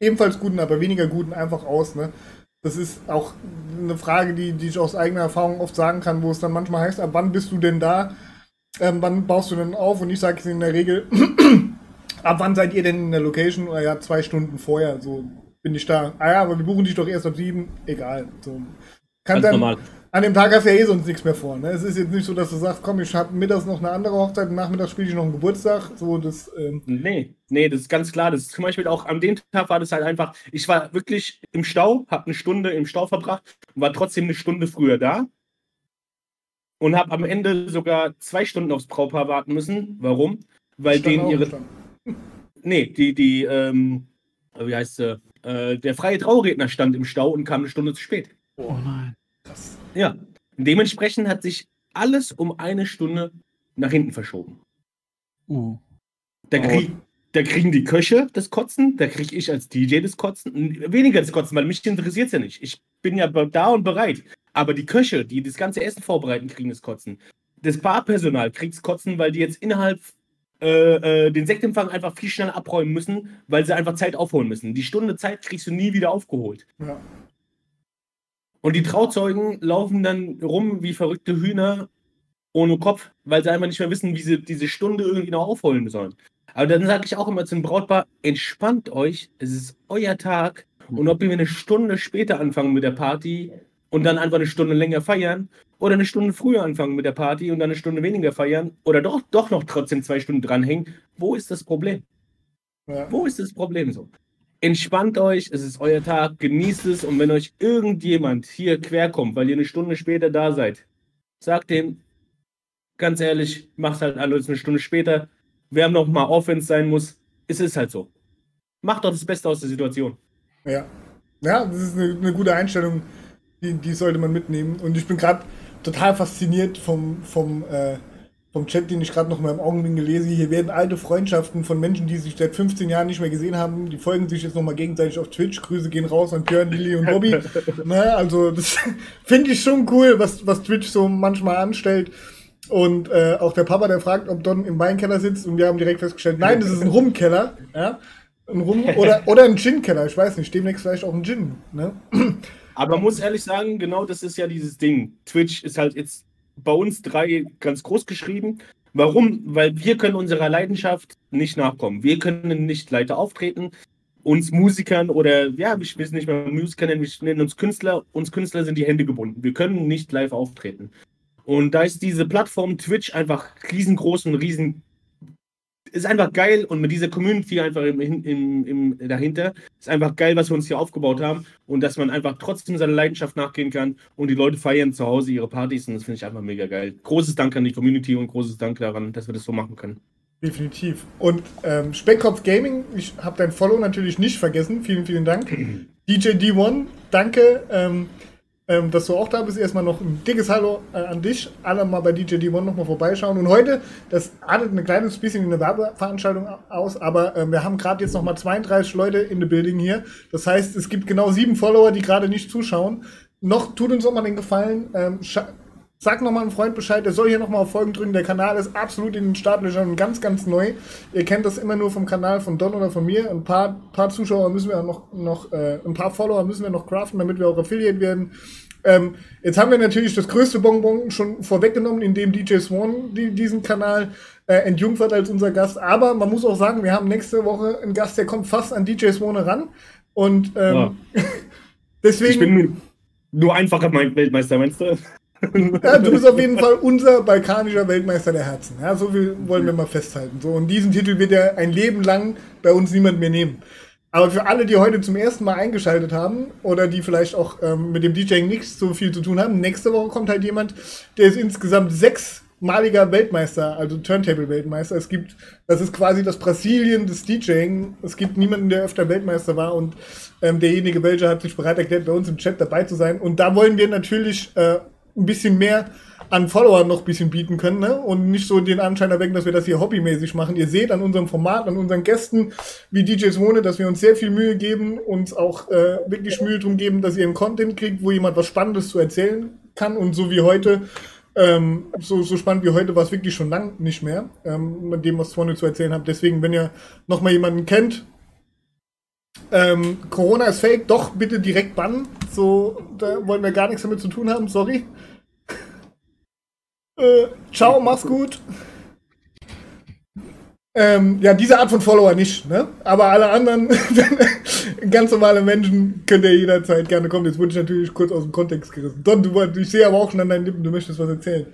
ebenfalls guten, aber weniger guten einfach aus. Ne? Das ist auch eine Frage, die, die ich aus eigener Erfahrung oft sagen kann, wo es dann manchmal heißt, ab wann bist du denn da? Ähm, wann baust du denn auf? Und ich sage es in der Regel, ab wann seid ihr denn in der Location? Oder ja, zwei Stunden vorher. So, bin ich da. Ah ja, aber wir buchen dich doch erst ab sieben. Egal. So. Kann Ganz dann, normal. An dem Tag hast du ja eh sonst nichts mehr vor. Ne? Es ist jetzt nicht so, dass du sagst, komm, ich habe mittags noch eine andere Hochzeit nachmittags spiele ich noch einen Geburtstag. So, das, ähm nee, nee, das ist ganz klar. Das ist zum Beispiel auch an dem Tag war das halt einfach, ich war wirklich im Stau, habe eine Stunde im Stau verbracht und war trotzdem eine Stunde früher da. Und habe am Ende sogar zwei Stunden aufs Brautpaar warten müssen. Warum? Weil denen ihre. Nee, die, die, ähm, wie heißt sie? Äh, der freie Trauredner stand im Stau und kam eine Stunde zu spät. Oh nein. Krass. Ja. Dementsprechend hat sich alles um eine Stunde nach hinten verschoben. Uh. Da, krieg, da kriegen die Köche das Kotzen, da kriege ich als DJ das Kotzen. Weniger das Kotzen, weil mich interessiert es ja nicht. Ich bin ja da und bereit. Aber die Köche, die das ganze Essen vorbereiten, kriegen das Kotzen. Das Barpersonal kriegt das Kotzen, weil die jetzt innerhalb äh, den Sektempfang einfach viel schneller abräumen müssen, weil sie einfach Zeit aufholen müssen. Die Stunde Zeit kriegst du nie wieder aufgeholt. Ja. Und die Trauzeugen laufen dann rum wie verrückte Hühner ohne Kopf, weil sie einfach nicht mehr wissen, wie sie diese Stunde irgendwie noch aufholen sollen. Aber dann sage ich auch immer zum Brautpaar, entspannt euch, es ist euer Tag. Und ob wir eine Stunde später anfangen mit der Party und dann einfach eine Stunde länger feiern oder eine Stunde früher anfangen mit der Party und dann eine Stunde weniger feiern oder doch, doch noch trotzdem zwei Stunden dranhängen. Wo ist das Problem? Ja. Wo ist das Problem so? Entspannt euch, es ist euer Tag, genießt es und wenn euch irgendjemand hier querkommt, weil ihr eine Stunde später da seid, sagt dem, ganz ehrlich, macht halt alles eine Stunde später. Wer noch mal Offense sein muss, es ist halt so. Macht doch das Beste aus der Situation. Ja. Ja, das ist eine, eine gute Einstellung, die, die sollte man mitnehmen. Und ich bin gerade total fasziniert vom, vom, äh, vom Chat, den ich gerade noch mal im Augenwinkel lese. Hier werden alte Freundschaften von Menschen, die sich seit 15 Jahren nicht mehr gesehen haben, die folgen sich jetzt noch mal gegenseitig auf Twitch. Grüße gehen raus an Björn, Lilly und Bobby. Na, also das finde ich schon cool, was, was Twitch so manchmal anstellt. Und äh, auch der Papa, der fragt, ob Don im Weinkeller sitzt und wir haben direkt festgestellt, nein, das ist ein Rumkeller. Ja? Ein Rum oder, oder ein Gin-Keller, ich weiß nicht, demnächst vielleicht auch ein Gin. Ne? Aber man muss ehrlich sagen, genau das ist ja dieses Ding. Twitch ist halt jetzt bei uns drei ganz groß geschrieben. Warum? Weil wir können unserer Leidenschaft nicht nachkommen. Wir können nicht Leiter auftreten. Uns Musikern oder ja, ich will nicht mehr Musiker nennen, wir nennen uns Künstler. Uns Künstler sind die Hände gebunden. Wir können nicht live auftreten. Und da ist diese Plattform Twitch einfach riesengroß und riesen ist einfach geil und mit dieser Community einfach im, im, im, dahinter ist einfach geil, was wir uns hier aufgebaut haben und dass man einfach trotzdem seiner Leidenschaft nachgehen kann und die Leute feiern zu Hause ihre Partys und das finde ich einfach mega geil. Großes Dank an die Community und großes Dank daran, dass wir das so machen können. Definitiv. Und ähm, Speckkopf Gaming, ich habe dein Follow natürlich nicht vergessen. Vielen, vielen Dank. DJ D1, danke. Ähm, ähm, dass du auch da bist. Erstmal noch ein dickes Hallo äh, an dich. Alle mal bei DJ D1 nochmal vorbeischauen. Und heute, das artet ein kleines bisschen wie eine Werbeveranstaltung aus, aber äh, wir haben gerade jetzt nochmal 32 Leute in der Building hier. Das heißt, es gibt genau sieben Follower, die gerade nicht zuschauen. Noch tut uns auch mal den Gefallen. Ähm, Sag nochmal einem Freund Bescheid, der soll hier nochmal auf Folgen drücken. Der Kanal ist absolut in den Startlöchern und ganz, ganz neu. Ihr kennt das immer nur vom Kanal von Don oder von mir. Ein paar, paar Zuschauer müssen wir noch, noch äh, ein paar Follower müssen wir noch craften, damit wir auch Affiliate werden. Ähm, jetzt haben wir natürlich das größte Bonbon schon vorweggenommen, indem DJ Swan die, diesen Kanal äh, entjungfert als unser Gast. Aber man muss auch sagen, wir haben nächste Woche einen Gast, der kommt fast an DJ Swan ran. Und ähm, ja. deswegen. Ich bin nur, nur einfacher Weltmeister, meinst du? Ja, du bist auf jeden Fall unser balkanischer Weltmeister der Herzen. Ja, so viel wollen wir mal festhalten. So, und diesen Titel wird ja ein Leben lang bei uns niemand mehr nehmen. Aber für alle, die heute zum ersten Mal eingeschaltet haben oder die vielleicht auch ähm, mit dem DJing nichts so viel zu tun haben, nächste Woche kommt halt jemand, der ist insgesamt sechsmaliger Weltmeister, also Turntable-Weltmeister. Es gibt, das ist quasi das Brasilien des DJing. Es gibt niemanden, der öfter Weltmeister war und ähm, derjenige welcher hat sich bereit erklärt, bei uns im Chat dabei zu sein. Und da wollen wir natürlich äh, ein bisschen mehr an Followern noch ein bisschen bieten können ne? und nicht so den Anschein erwecken, dass wir das hier hobbymäßig machen. Ihr seht an unserem Format, an unseren Gästen wie DJs Wohne, dass wir uns sehr viel Mühe geben, uns auch äh, wirklich Mühe drum geben, dass ihr einen Content kriegt, wo jemand was Spannendes zu erzählen kann und so wie heute, ähm, so, so spannend wie heute war es wirklich schon lang nicht mehr, ähm, mit dem, was Wohne zu erzählen habt. Deswegen, wenn ihr nochmal jemanden kennt, ähm, Corona ist fake, doch bitte direkt bannen. So, da wollen wir gar nichts damit zu tun haben, sorry. Äh, ciao, mach's gut. Ähm, ja, diese Art von Follower nicht, ne? Aber alle anderen, ganz normale Menschen, könnt ihr jederzeit gerne kommen. Jetzt wurde ich natürlich kurz aus dem Kontext gerissen. Don, du, ich sehe aber auch schon an deinen Lippen, du möchtest was erzählen.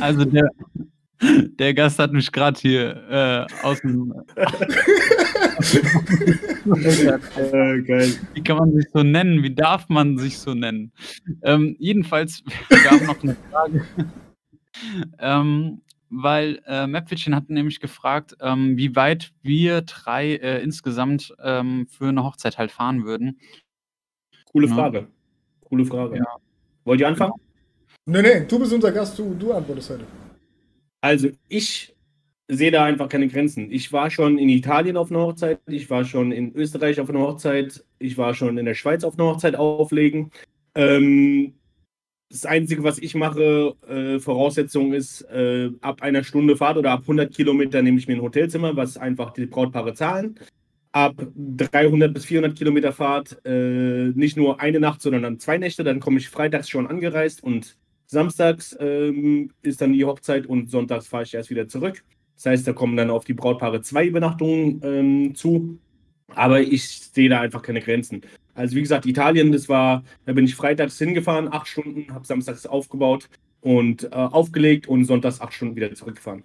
Also der, der Gast hat mich gerade hier äh, aus dem. äh, geil. Wie kann man sich so nennen? Wie darf man sich so nennen? Ähm, jedenfalls, wir haben noch eine Frage. ähm, weil äh, Mapfitchen hat nämlich gefragt, ähm, wie weit wir drei äh, insgesamt ähm, für eine Hochzeit halt fahren würden. Coole Frage. Ja. Coole Frage. Ja. Wollt ihr anfangen? Nee, nee, du bist unser Gast, du, du antwortest heute. Also ich sehe da einfach keine Grenzen. Ich war schon in Italien auf einer Hochzeit, ich war schon in Österreich auf einer Hochzeit, ich war schon in der Schweiz auf einer Hochzeit auflegen. Ähm, das Einzige, was ich mache, äh, Voraussetzung ist, äh, ab einer Stunde Fahrt oder ab 100 Kilometer nehme ich mir ein Hotelzimmer, was einfach die Brautpaare zahlen. Ab 300 bis 400 Kilometer Fahrt äh, nicht nur eine Nacht, sondern dann zwei Nächte. Dann komme ich freitags schon angereist und Samstags ähm, ist dann die Hochzeit und sonntags fahre ich erst wieder zurück. Das heißt, da kommen dann auf die Brautpaare zwei Übernachtungen ähm, zu. Aber ich sehe da einfach keine Grenzen. Also wie gesagt, Italien, das war, da bin ich freitags hingefahren, acht Stunden, habe samstags aufgebaut und äh, aufgelegt und sonntags acht Stunden wieder zurückgefahren.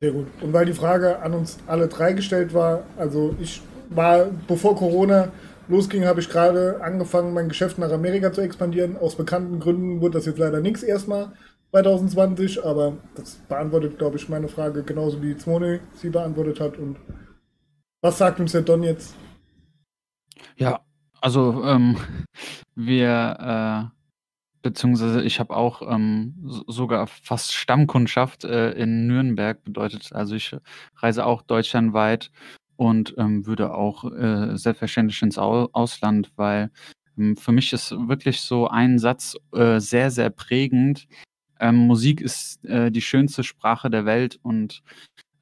Sehr gut. Und weil die Frage an uns alle drei gestellt war, also ich war, bevor Corona losging, habe ich gerade angefangen, mein Geschäft nach Amerika zu expandieren. Aus bekannten Gründen wurde das jetzt leider nichts erstmal 2020, aber das beantwortet, glaube ich, meine Frage genauso wie Zwone sie beantwortet hat. Und was sagt uns der Don jetzt? Ja, also ähm, wir, äh, beziehungsweise ich habe auch ähm, sogar fast Stammkundschaft äh, in Nürnberg bedeutet. Also ich reise auch deutschlandweit und ähm, würde auch äh, selbstverständlich ins Au Ausland, weil ähm, für mich ist wirklich so ein Satz äh, sehr, sehr prägend. Ähm, Musik ist äh, die schönste Sprache der Welt und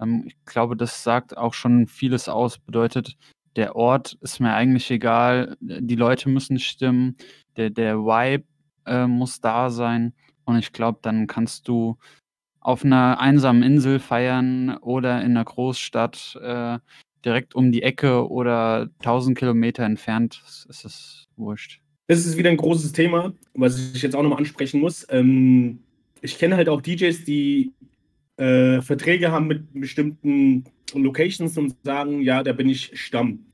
ähm, ich glaube, das sagt auch schon vieles aus. Bedeutet, der Ort ist mir eigentlich egal, die Leute müssen stimmen, der, der Vibe äh, muss da sein und ich glaube, dann kannst du auf einer einsamen Insel feiern oder in einer Großstadt äh, direkt um die Ecke oder 1000 Kilometer entfernt, ist es wurscht. Das ist wieder ein großes Thema, was ich jetzt auch nochmal ansprechen muss. Ähm, ich kenne halt auch DJs, die äh, Verträge haben mit bestimmten Locations und sagen, ja, da bin ich Stamm.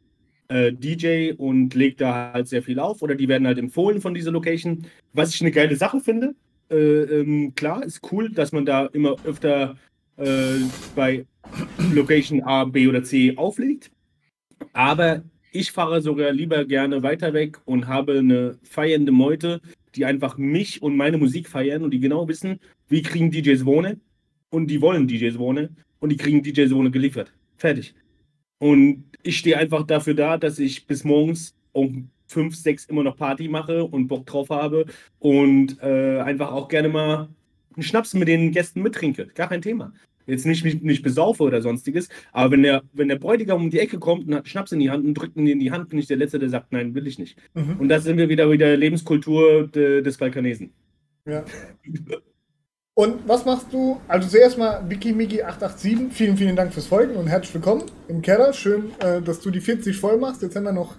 Äh, DJ und legt da halt sehr viel auf oder die werden halt empfohlen von dieser Location, was ich eine geile Sache finde. Äh, ähm, klar, ist cool, dass man da immer öfter äh, bei Location A, B oder C auflegt. Aber Ich fahre sogar lieber gerne weiter weg und habe eine feiernde Meute, die einfach mich und meine Musik feiern und die genau wissen, wie kriegen DJs Wohne und die wollen DJs Wohne und die kriegen DJs Wohne geliefert. Fertig. Und ich stehe einfach dafür da, dass ich bis morgens um fünf, sechs immer noch Party mache und Bock drauf habe und äh, einfach auch gerne mal einen Schnaps mit den Gästen mittrinke. Gar kein Thema. Jetzt nicht, nicht, nicht besaufe oder sonstiges, aber wenn der, wenn der Bräutigam um die Ecke kommt und hat Schnaps in die Hand und drückt ihn in die Hand, bin ich der Letzte, der sagt, nein, will ich nicht. Mhm. Und das sind wir wieder wieder Lebenskultur de, des Balkanesen. Ja. Und was machst du? Also zuerst mal WikiMiki887, vielen, vielen Dank fürs Folgen und herzlich willkommen im Keller. Schön, äh, dass du die 40 voll machst. Jetzt haben wir noch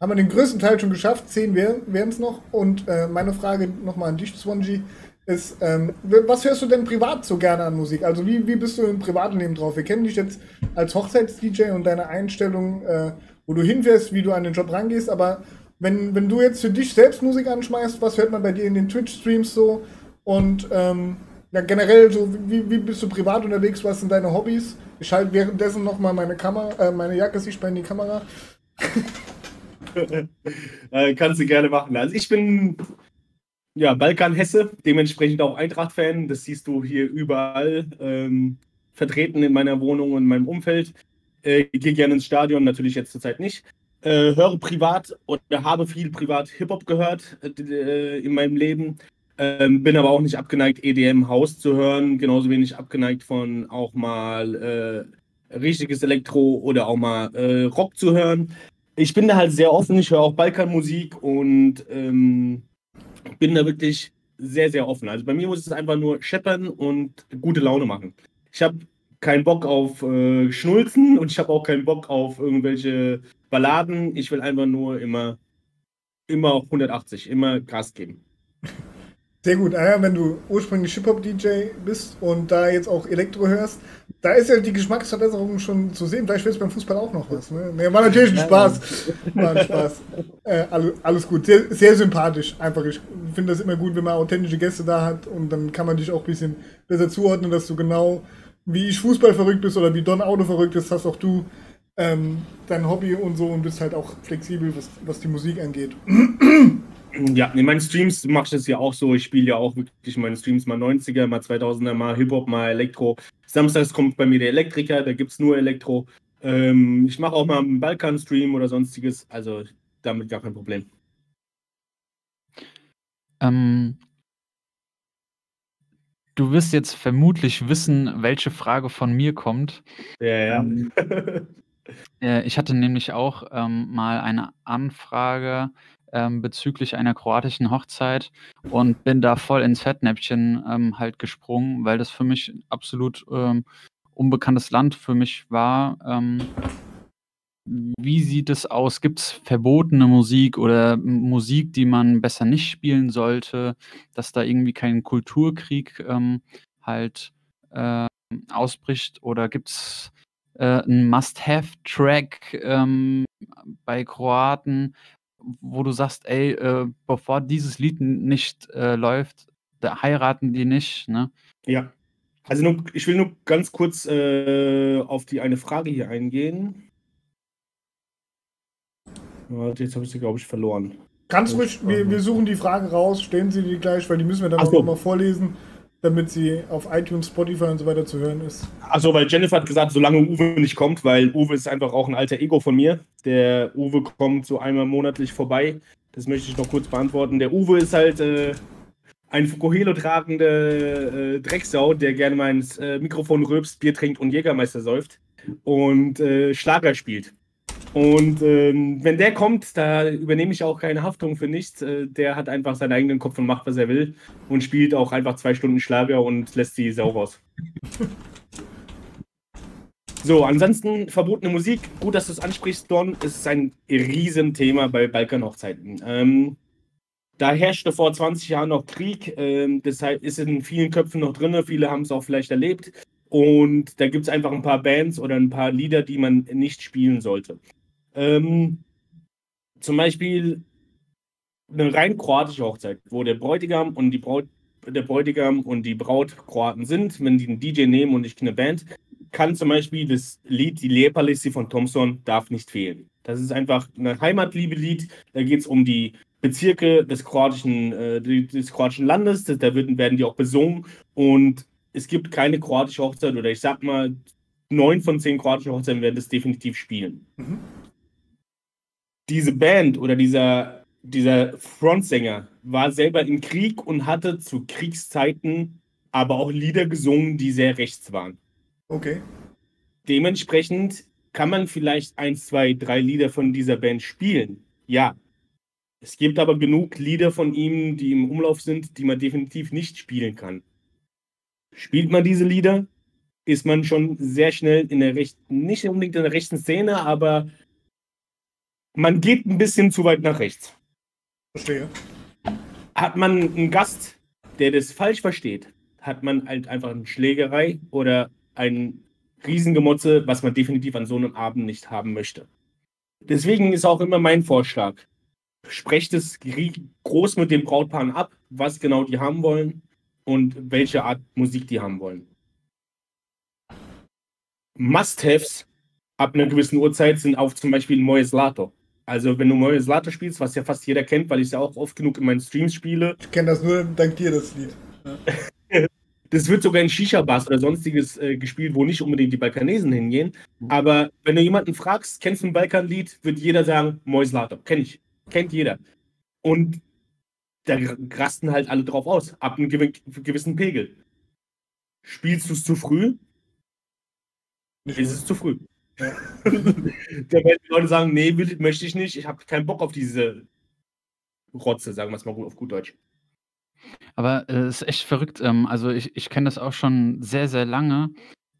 haben wir den größten Teil schon geschafft, 10 wären es noch. Und äh, meine Frage nochmal an dich, Swanji, ist, ähm, was hörst du denn privat so gerne an Musik? Also wie, wie bist du im Privatleben drauf? Wir kennen dich jetzt als Hochzeits-DJ und deine Einstellung, äh, wo du hinfährst, wie du an den Job rangehst, aber wenn, wenn du jetzt für dich selbst Musik anschmeißt, was hört man bei dir in den Twitch-Streams so? Und ähm, ja, generell so, wie, wie bist du privat unterwegs? Was sind deine Hobbys? Ich halte währenddessen nochmal meine Kamera, äh, meine Jacke sichtbar in die Kamera. äh, kannst du gerne machen. Also ich bin ja Balkan-Hesse, dementsprechend auch Eintracht-Fan. Das siehst du hier überall ähm, vertreten in meiner Wohnung und in meinem Umfeld. Äh, gehe gerne ins Stadion, natürlich jetzt zurzeit nicht. Äh, höre privat oder habe viel privat Hip-Hop gehört äh, in meinem Leben. Ähm, bin aber auch nicht abgeneigt, EDM Haus zu hören, genauso wenig abgeneigt von auch mal äh, richtiges Elektro oder auch mal äh, Rock zu hören ich bin da halt sehr offen. Ich höre auch Balkanmusik und ähm, bin da wirklich sehr, sehr offen. Also bei mir muss es einfach nur scheppern und gute Laune machen. Ich habe keinen Bock auf äh, Schnulzen und ich habe auch keinen Bock auf irgendwelche Balladen. Ich will einfach nur immer, immer auf 180, immer Gas geben. Sehr gut. Ah ja, wenn du ursprünglich Hip-Hop-DJ bist und da jetzt auch Elektro hörst, da ist ja die Geschmacksverbesserung schon zu sehen. Vielleicht wird es beim Fußball auch noch was. Ne? Nee, war natürlich ein Spaß. War ein Spaß. Äh, alles, alles, gut. Sehr, sehr sympathisch. Einfach. Ich finde das immer gut, wenn man authentische Gäste da hat und dann kann man dich auch ein bisschen besser zuordnen, dass du genau wie ich Fußball verrückt bist oder wie Don Auto verrückt ist, hast auch du ähm, dein Hobby und so und bist halt auch flexibel, was, was die Musik angeht. Ja, in meinen Streams mache ich das ja auch so. Ich spiele ja auch wirklich in meinen Streams mal 90er, mal 2000er, mal Hip-Hop, mal Elektro. Samstags kommt bei mir der Elektriker, da gibt es nur Elektro. Ähm, ich mache auch mal einen Balkan-Stream oder sonstiges. Also damit gar kein Problem. Ähm, du wirst jetzt vermutlich wissen, welche Frage von mir kommt. Ja, ja. Ähm, äh, ich hatte nämlich auch ähm, mal eine Anfrage ähm, bezüglich einer kroatischen Hochzeit und bin da voll ins Fettnäpfchen ähm, halt gesprungen, weil das für mich absolut ähm, unbekanntes Land für mich war. Ähm, wie sieht es aus? Gibt es verbotene Musik oder Musik, die man besser nicht spielen sollte, dass da irgendwie kein Kulturkrieg ähm, halt äh, ausbricht? Oder gibt es äh, einen Must-Have-Track ähm, bei Kroaten, wo du sagst, ey, äh, bevor dieses Lied nicht äh, läuft, da heiraten die nicht, ne? Ja. Also nur, ich will nur ganz kurz äh, auf die eine Frage hier eingehen. Warte, jetzt habe ich sie, glaube ich, verloren. Ganz ruhig, wir, wir suchen die Frage raus, stellen Sie die gleich, weil die müssen wir dann so. auch mal vorlesen damit sie auf iTunes, Spotify und so weiter zu hören ist. Achso, weil Jennifer hat gesagt, solange Uwe nicht kommt, weil Uwe ist einfach auch ein alter Ego von mir. Der Uwe kommt so einmal monatlich vorbei. Das möchte ich noch kurz beantworten. Der Uwe ist halt äh, ein Fukuhelo tragende äh, Drecksau, der gerne mal ins äh, Mikrofon rülpst, Bier trinkt und Jägermeister säuft und äh, Schlager spielt. Und ähm, wenn der kommt, da übernehme ich auch keine Haftung für nichts. Äh, der hat einfach seinen eigenen Kopf und macht, was er will. Und spielt auch einfach zwei Stunden Schlager und lässt die Sau raus. so, ansonsten verbotene Musik. Gut, dass du es ansprichst, Don. Es ist ein Riesenthema bei Balkanhochzeiten. Ähm, da herrschte vor 20 Jahren noch Krieg. Ähm, deshalb ist in vielen Köpfen noch drin. Viele haben es auch vielleicht erlebt. Und da gibt es einfach ein paar Bands oder ein paar Lieder, die man nicht spielen sollte. Ähm, zum Beispiel eine rein kroatische Hochzeit, wo der Bräutigam und die Braut, der Bräutigam und die Braut Kroaten sind, wenn die einen DJ nehmen und nicht eine Band, kann zum Beispiel das Lied Die Lepalissi von Thompson darf nicht fehlen. Das ist einfach ein Heimatliebe-Lied. Da geht es um die Bezirke des kroatischen, äh, des kroatischen Landes. Da werden, werden die auch besungen. Und es gibt keine kroatische Hochzeit oder ich sag mal, neun von zehn kroatischen Hochzeiten werden das definitiv spielen. Mhm. Diese Band oder dieser, dieser Frontsänger war selber im Krieg und hatte zu Kriegszeiten aber auch Lieder gesungen, die sehr rechts waren. Okay. Dementsprechend kann man vielleicht ein, zwei, drei Lieder von dieser Band spielen. Ja. Es gibt aber genug Lieder von ihm, die im Umlauf sind, die man definitiv nicht spielen kann. Spielt man diese Lieder, ist man schon sehr schnell in der rechten, nicht unbedingt in der rechten Szene, aber man geht ein bisschen zu weit nach rechts. Verstehe. Hat man einen Gast, der das falsch versteht, hat man halt einfach eine Schlägerei oder ein Riesengemotze, was man definitiv an so einem Abend nicht haben möchte. Deswegen ist auch immer mein Vorschlag, sprecht es groß mit den Brautpaaren ab, was genau die haben wollen und welche Art Musik die haben wollen. Must-Haves ab einer gewissen Uhrzeit sind auch zum Beispiel Moes Lato. Also wenn du Moes Lato spielst, was ja fast jeder kennt, weil ich es ja auch oft genug in meinen Streams spiele. Ich kenne das nur dank dir, das Lied. Ja. das wird sogar in Shisha-Bars oder sonstiges äh, gespielt, wo nicht unbedingt die Balkanesen hingehen. Mhm. Aber wenn du jemanden fragst, kennst du ein Balkanlied, wird jeder sagen, Moes Lato. Kenn ich. Kennt jeder. Und da rasten halt alle drauf aus, ab einem gewissen Pegel. Spielst du es zu früh, nicht ist es zu früh. Ja. da werden die Leute sagen, nee, will, möchte ich nicht, ich habe keinen Bock auf diese Rotze, sagen wir es mal auf gut Deutsch. Aber es äh, ist echt verrückt. Ähm, also ich, ich kenne das auch schon sehr, sehr lange.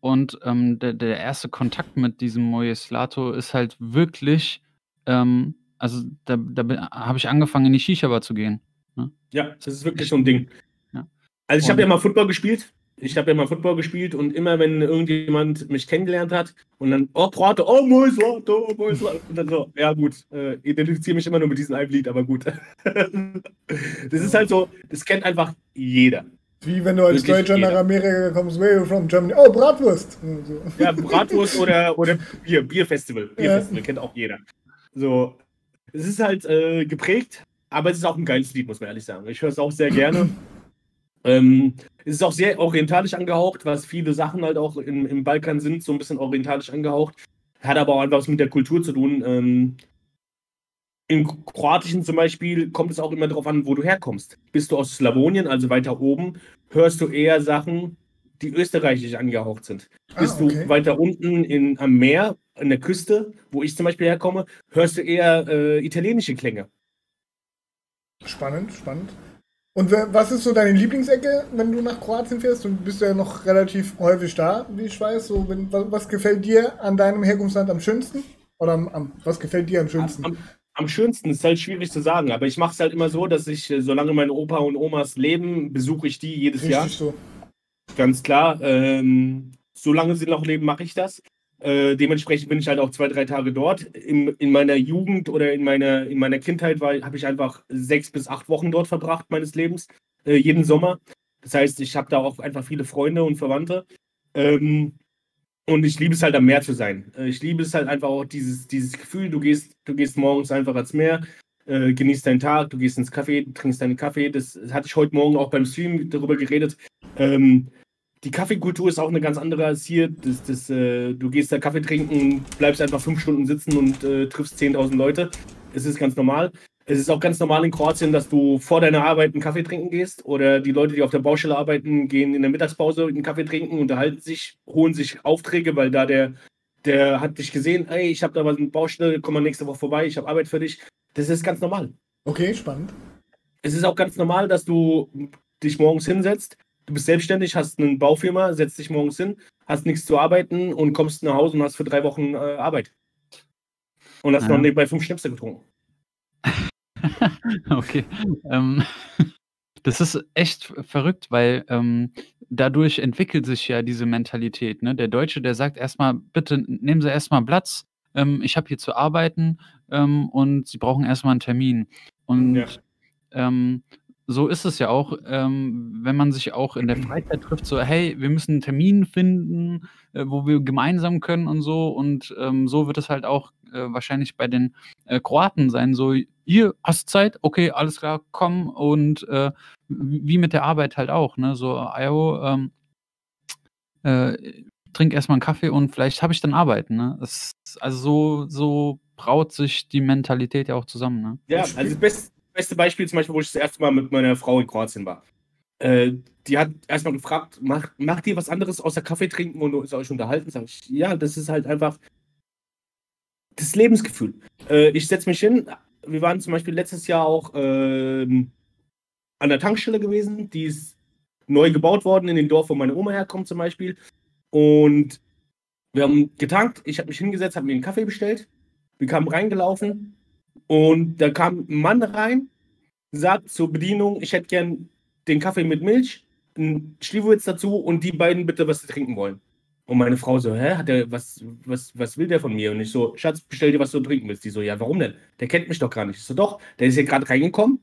Und ähm, der, der erste Kontakt mit diesem Mojeslato ist halt wirklich, ähm, also da, da habe ich angefangen, in die Shisha-Bar zu gehen. Ne? Ja, das ist wirklich so ein Ding. Ja. Also ich habe ja mal Football gespielt ich habe ja mal Football gespielt und immer, wenn irgendjemand mich kennengelernt hat und dann, oh, Kroate, oh, Moislato, oh, Moislato, und dann so, ja gut, äh, identifiziere mich immer nur mit diesem einem Lied, aber gut. das ist halt so, das kennt einfach jeder. Wie wenn du als Wirklich Deutscher jeder. nach Amerika kommst, where you from Germany? Oh, Bratwurst. So. Ja, Bratwurst oder, oder Bier, Bierfestival. Bierfestival ja. kennt auch jeder. So, es ist halt äh, geprägt, aber es ist auch ein geiles Lied, muss man ehrlich sagen. Ich höre es auch sehr gerne. Ähm, es ist auch sehr orientalisch angehaucht, was viele Sachen halt auch im, im Balkan sind, so ein bisschen orientalisch angehaucht. Hat aber auch einfach was mit der Kultur zu tun. Ähm, Im Kroatischen zum Beispiel kommt es auch immer darauf an, wo du herkommst. Bist du aus Slawonien, also weiter oben, hörst du eher Sachen, die österreichisch angehaucht sind. Ah, Bist okay. du weiter unten in, am Meer, an der Küste, wo ich zum Beispiel herkomme, hörst du eher äh, italienische Klänge. Spannend, spannend. Und was ist so deine Lieblingsecke, wenn du nach Kroatien fährst? Du bist ja noch relativ häufig da, wie ich weiß. So, wenn, was, was, gefällt dir an deinem Herkunftsland am schönsten? Oder am, am, was gefällt dir am schönsten? Am, am schönsten ist halt schwierig zu sagen, aber ich mache es halt immer so, dass ich, äh, solange meine Opa und Omas leben, besuche ich die jedes Richtig Jahr. So. Ganz klar. Ähm, solange sie noch leben, mache ich das. Äh, dementsprechend bin ich halt auch zwei, drei Tage dort. In, in meiner Jugend oder in meiner, in meiner Kindheit habe ich einfach sechs bis acht Wochen dort verbracht meines Lebens, äh, jeden Sommer. Das heißt, ich habe da auch einfach viele Freunde und Verwandte. Ähm, und ich liebe es halt am Meer zu sein. Äh, ich liebe es halt einfach auch dieses, dieses Gefühl, du gehst, du gehst morgens einfach ans Meer, äh, genießt deinen Tag, du gehst ins Café, trinkst deinen Kaffee. Das, das hatte ich heute Morgen auch beim Stream darüber geredet. Ähm, die Kaffeekultur ist auch eine ganz andere als hier. Das, das, äh, du gehst da Kaffee trinken, bleibst einfach fünf Stunden sitzen und äh, triffst 10.000 Leute. Es ist ganz normal. Es ist auch ganz normal in Kroatien, dass du vor deiner Arbeit einen Kaffee trinken gehst oder die Leute, die auf der Baustelle arbeiten, gehen in der Mittagspause einen Kaffee trinken, unterhalten sich, holen sich Aufträge, weil da der, der hat dich gesehen, ey, ich habe da was eine Baustelle, komm mal nächste Woche vorbei, ich habe Arbeit für dich. Das ist ganz normal. Okay, spannend. Es ist auch ganz normal, dass du dich morgens hinsetzt, du bist selbstständig, hast eine Baufirma, setzt dich morgens hin, hast nichts zu arbeiten und kommst nach Hause und hast für drei Wochen äh, Arbeit. Und hast ja. noch nebenbei fünf Schnäpse getrunken. okay. Ähm, das ist echt verrückt, weil ähm, dadurch entwickelt sich ja diese Mentalität. Ne? Der Deutsche, der sagt erstmal, bitte nehmen Sie erstmal Platz, ähm, ich habe hier zu arbeiten ähm, und Sie brauchen erstmal einen Termin. Und ja. So ist es ja auch, ähm, wenn man sich auch in der Freizeit trifft, so, hey, wir müssen einen Termin finden, äh, wo wir gemeinsam können und so. Und ähm, so wird es halt auch äh, wahrscheinlich bei den äh, Kroaten sein. So, ihr hast Zeit, okay, alles klar, komm. Und äh, wie mit der Arbeit halt auch, ne? So, Ayo, ähm, äh, trink erstmal einen Kaffee und vielleicht habe ich dann Arbeiten, ne? Das, also so, so braut sich die Mentalität ja auch zusammen, ne? Ja, also das beste, beste Beispiel zum Beispiel, wo ich das erste Mal mit meiner Frau in Kroatien war. Äh, die hat erstmal gefragt, macht, macht ihr was anderes außer Kaffee trinken und euch unterhalten? Sag ich, ja, das ist halt einfach das Lebensgefühl. Äh, ich setze mich hin. Wir waren zum Beispiel letztes Jahr auch ähm, an der Tankstelle gewesen. Die ist neu gebaut worden in dem Dorf, wo meine Oma herkommt zum Beispiel. Und wir haben getankt. Ich habe mich hingesetzt, habe mir einen Kaffee bestellt. Wir kamen reingelaufen und da kam ein Mann rein, sagt zur Bedienung, ich hätte gern den Kaffee mit Milch, einen Schliewitz dazu und die beiden bitte, was sie trinken wollen. Und meine Frau so, hä, hat der, was, was, was will der von mir? Und ich so, Schatz, bestell dir, was du trinken willst. Die so, ja, warum denn? Der kennt mich doch gar nicht. Ich so, doch, der ist hier gerade reingekommen,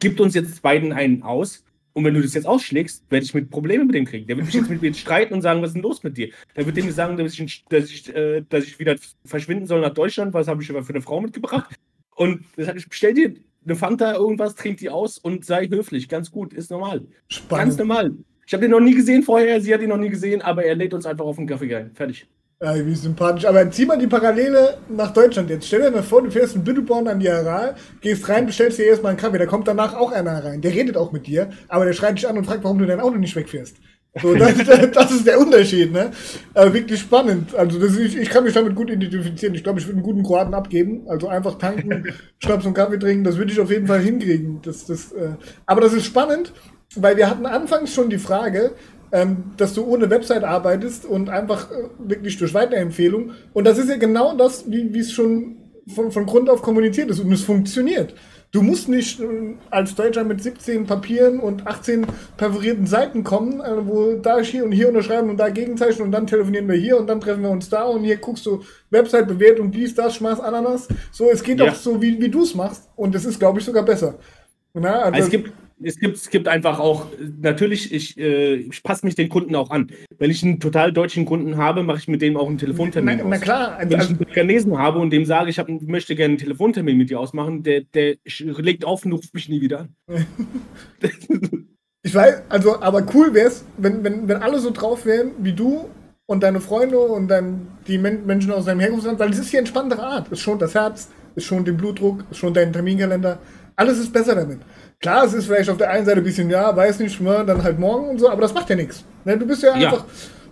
gibt uns jetzt beiden einen aus. Und wenn du das jetzt ausschlägst, werde ich mit Probleme mit dem kriegen. Der wird mich jetzt mit mir streiten und sagen, was ist denn los mit dir? Der wird dem sagen, dass ich, dass ich, äh, dass ich wieder verschwinden soll nach Deutschland, was habe ich aber für eine Frau mitgebracht. Und ich, bestell dir eine Fanta, irgendwas, trink die aus und sei höflich. Ganz gut, ist normal. Spannend. Ganz normal. Ich habe den noch nie gesehen vorher, sie hat ihn noch nie gesehen, aber er lädt uns einfach auf den Kaffee ein. Fertig. Ja, wie sympathisch. Aber zieh mal die Parallele nach Deutschland. Jetzt stell dir mal vor, du fährst in Büttelborn an die Aral, gehst rein, bestellst dir erstmal einen Kaffee. Da kommt danach auch einer rein. Der redet auch mit dir, aber der schreit dich an und fragt, warum du dein Auto nicht wegfährst. So, das, das ist der Unterschied, ne? Aber wirklich spannend. Also das ist, ich kann mich damit gut identifizieren. Ich glaube, ich würde einen guten Kroaten abgeben. Also einfach tanken, Schnaps und Kaffee trinken, das würde ich auf jeden Fall hinkriegen. Das, das, äh, aber das ist spannend, weil wir hatten anfangs schon die Frage, ähm, dass du ohne Website arbeitest und einfach äh, wirklich durch Weiterempfehlung. Und das ist ja genau das, wie wie es schon von, von Grund auf kommuniziert ist und es funktioniert. Du musst nicht äh, als Deutscher mit 17 Papieren und 18 perforierten Seiten kommen, äh, wo da hier und hier unterschreiben und da gegenzeichnen und dann telefonieren wir hier und dann treffen wir uns da und hier guckst du Website Bewertung, dies, das, Schmaß, Ananas. So, es geht Ja. auch so, wie, wie du es machst und es ist, glaube ich, sogar besser. Na, also, Also es gibt, es gibt, es gibt einfach auch, natürlich, ich, äh, ich passe mich den Kunden auch an. Wenn ich einen total deutschen Kunden habe, mache ich mit dem auch einen Telefontermin na, na klar, also, Wenn ich also, einen Burganesen habe und dem sage, ich hab, möchte gerne einen Telefontermin mit dir ausmachen, der, der legt auf und ruft mich nie wieder an. Ich weiß, also, aber cool wär's, wenn, wenn, wenn alle so drauf wären wie du und deine Freunde und dann die Men Menschen aus deinem Herkunftsland, weil es ist hier entspanntere Art. Es schont das Herz, es schont den Blutdruck, es schont deinen Terminkalender. Alles ist besser damit. Klar, es ist vielleicht auf der einen Seite ein bisschen, ja, weiß nicht, ne, dann halt morgen und so, aber das macht ja nichts. Ne, du bist ja Ja. einfach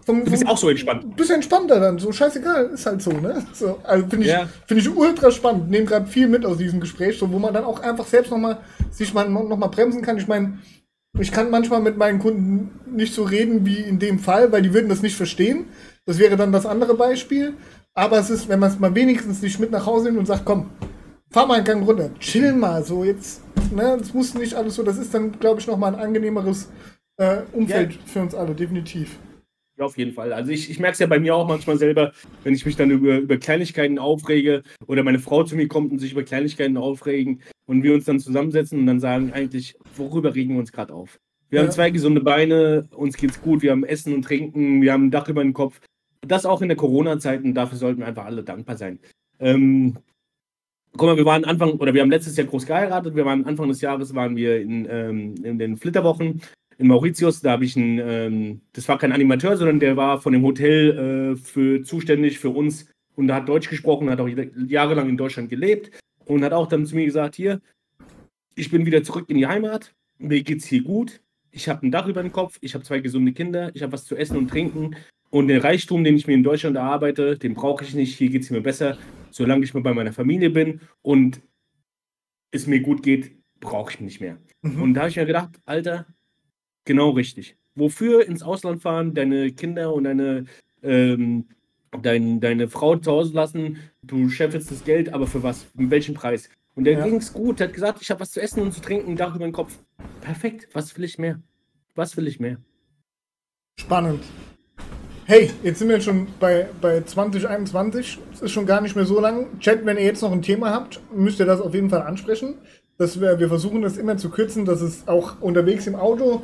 vom, Du bist auch so entspannt. Du bist ja entspannter dann, so scheißegal, ist halt so, ne? So, also finde ich, Ja. finde ich ultra spannend, nehme gerade viel mit aus diesem Gespräch, so, wo man dann auch einfach selbst nochmal sich mal noch mal bremsen kann. Ich meine, ich kann manchmal mit meinen Kunden nicht so reden wie in dem Fall, weil die würden das nicht verstehen. Das wäre dann das andere Beispiel. Aber es ist, wenn man es mal wenigstens nicht mit nach Hause nimmt und sagt, komm, fahr mal einen Gang runter, chill mal, so jetzt, ne, das muss nicht alles so, das ist dann, glaube ich, nochmal ein angenehmeres äh, Umfeld Ja. für uns alle, definitiv. Ja, auf jeden Fall. Also ich, ich merke es ja bei mir auch manchmal selber, wenn ich mich dann über, über Kleinigkeiten aufrege oder meine Frau zu mir kommt und sich über Kleinigkeiten aufregen und wir uns dann zusammensetzen und dann sagen eigentlich, worüber regen wir uns gerade auf? Wir Ja. haben zwei gesunde Beine, uns geht's gut, wir haben Essen und Trinken, wir haben ein Dach über den Kopf. Das auch in der Corona-Zeit und dafür sollten wir einfach alle dankbar sein. Ähm, guck mal, wir waren Anfang, oder wir haben letztes Jahr groß geheiratet, wir waren Anfang des Jahres, waren wir in, ähm, in den Flitterwochen in Mauritius, da habe ich einen, ähm, das war kein Animateur, sondern der war von dem Hotel äh, für zuständig für uns und hat Deutsch gesprochen, hat auch jahrelang in Deutschland gelebt und hat auch dann zu mir gesagt, hier, ich bin wieder zurück in die Heimat, mir geht's hier gut, ich habe ein Dach über dem Kopf, ich habe zwei gesunde Kinder, ich habe was zu essen und trinken. Und den Reichtum, den ich mir in Deutschland erarbeite, den brauche ich nicht, hier geht's mir besser, solange ich mal bei meiner Familie bin und es mir gut geht, brauche ich nicht mehr. Mhm. Und da habe ich mir gedacht, Alter, genau richtig. Wofür ins Ausland fahren, deine Kinder und deine, ähm, dein, deine Frau zu Hause lassen, du scheffelst das Geld, aber für was? Mit welchem Preis? Und der Ja. ging's gut, der hat gesagt, ich habe was zu essen und zu trinken, ein Dach über den Kopf. Perfekt, was will ich mehr? Was will ich mehr? Spannend. Hey, jetzt sind wir schon bei, bei 2021. Es ist schon gar nicht mehr so lang. Chat, wenn ihr jetzt noch ein Thema habt, müsst ihr das auf jeden Fall ansprechen. dass wir, wir versuchen das immer zu kürzen, dass es auch unterwegs im Auto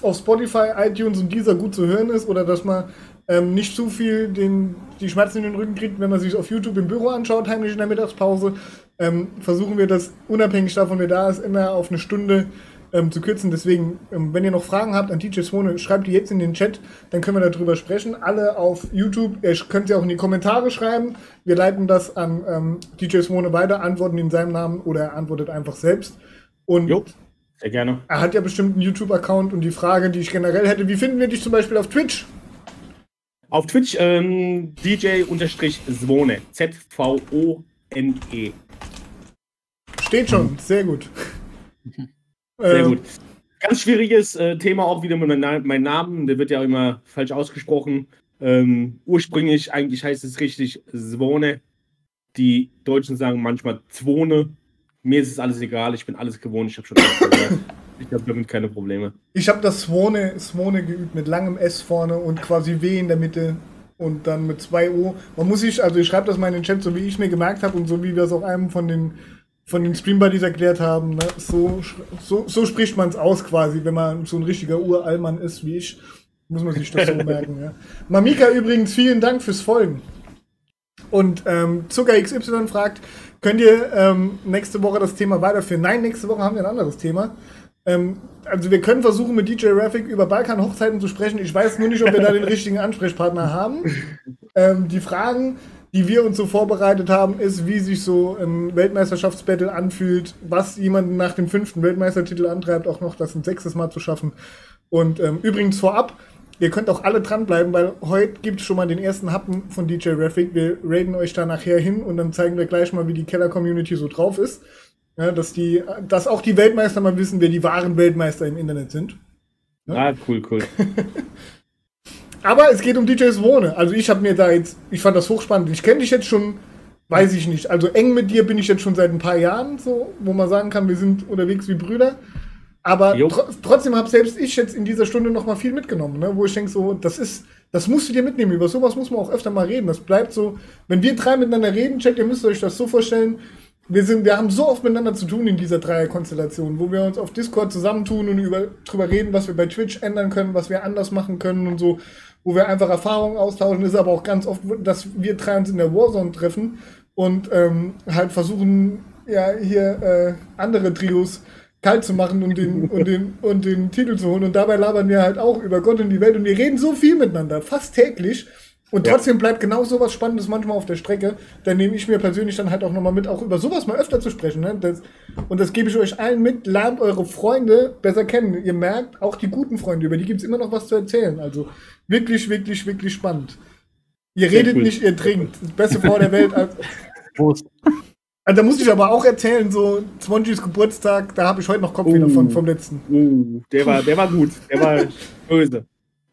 auf Spotify, iTunes und dieser gut zu hören ist oder dass man ähm, nicht zu viel den, die Schmerzen in den Rücken kriegt, wenn man sich auf YouTube im Büro anschaut, heimlich in der Mittagspause. Ähm, versuchen wir das unabhängig davon, wer da ist, immer auf eine Stunde ähm, zu kürzen. Deswegen, ähm, wenn ihr noch Fragen habt an DJ Swone, schreibt die jetzt in den Chat, dann können wir darüber sprechen. Alle auf YouTube, ihr könnt sie auch in die Kommentare schreiben. Wir leiten das an ähm, DJ Swone weiter, antworten in seinem Namen oder er antwortet einfach selbst. Und Jo, sehr gerne. er hat ja bestimmt einen YouTube-Account und die Frage, die ich generell hätte, wie finden wir dich zum Beispiel auf Twitch? Auf Twitch ähm, DJ-Zwone. Z-V-O-N-E. Steht schon, sehr gut. Sehr Ähm, gut. Ganz schwieriges äh, Thema auch wieder mit meinem meinem Namen. Der wird ja immer falsch ausgesprochen. Ähm, ursprünglich eigentlich heißt es richtig Zwone. Die Deutschen sagen manchmal Zwone. Mir ist es alles egal. Ich bin alles gewohnt. Ich habe schon alles gehört. Ich habe damit keine Probleme. Ich habe das Swone, Swone geübt mit langem S vorne und quasi W in der Mitte und dann mit zwei O. Man muss sich, also ich schreibe das mal in den Chat, so wie ich mir gemerkt habe und so wie wir es auch einem von den von den Streambuddies erklärt haben. Ne? So, so, so spricht man es aus quasi, wenn man so ein richtiger Urallmann ist wie ich. Muss man sich das so merken. Ja. Mamika übrigens, vielen Dank fürs Folgen. Und ähm, Zucker XY fragt, könnt ihr ähm, nächste Woche das Thema weiterführen? Nein, nächste Woche haben wir ein anderes Thema. Ähm, also wir können versuchen, mit DJ Raffic über Balkan-Hochzeiten zu sprechen. Ich weiß nur nicht, ob wir da den richtigen Ansprechpartner haben. Ähm, die Fragen, die wir uns so vorbereitet haben, ist, wie sich so ein Weltmeisterschaftsbattle anfühlt, was jemanden nach dem fünften Weltmeistertitel antreibt, auch noch das ein sechstes Mal zu schaffen. Und ähm, übrigens vorab, ihr könnt auch alle dranbleiben, weil heute gibt es schon mal den ersten Happen von DJ Raffic. Wir raiden euch da nachher hin und dann zeigen wir gleich mal, wie die Keller-Community so drauf ist. Ja, dass, die, dass auch die Weltmeister mal wissen, wer die wahren Weltmeister im Internet sind. Ja. Ah, cool, cool. Aber es geht um DJ Swone. Also ich habe mir da jetzt, ich fand das hochspannend. Ich kenne dich jetzt schon, weiß ich nicht. Also eng mit dir bin ich jetzt schon seit ein paar Jahren, so, wo man sagen kann, wir sind unterwegs wie Brüder. Aber tr trotzdem habe selbst ich jetzt in dieser Stunde noch mal viel mitgenommen, ne? wo ich denke, so, das ist, das musst du dir mitnehmen. Über sowas muss man auch öfter mal reden. Das bleibt so, wenn wir drei miteinander reden, checkt, ihr müsst euch das so vorstellen. Wir, sind, wir haben so oft miteinander zu tun in dieser Dreierkonstellation, wo wir uns auf Discord zusammentun und über, drüber reden, was wir bei Twitch ändern können, was wir anders machen können und so, wo wir einfach Erfahrungen austauschen. Ist aber auch ganz oft, dass wir drei uns in der Warzone treffen und ähm, halt versuchen, ja, hier äh, andere Trios kalt zu machen und den, und, den, und den Titel zu holen. Und dabei labern wir halt auch über Gott und die Welt und wir reden so viel miteinander, fast täglich. Und Ja. trotzdem bleibt genau sowas Spannendes manchmal auf der Strecke. Dann nehme ich mir persönlich dann halt auch nochmal mit, auch über sowas mal öfter zu sprechen. Ne? Das, und das gebe ich euch allen mit. Lernt eure Freunde besser kennen. Ihr merkt, auch die guten Freunde, über die gibt es immer noch was zu erzählen. Also wirklich, wirklich, wirklich spannend. Ihr Sehr redet cool. nicht, ihr trinkt. Das beste Frau der Welt. Also, Prost. also da muss ich aber auch erzählen, so Spongies Geburtstag, da habe ich heute noch Kopfweh Uh. davon, vom letzten. Uh, der war, der war gut. Der war böse.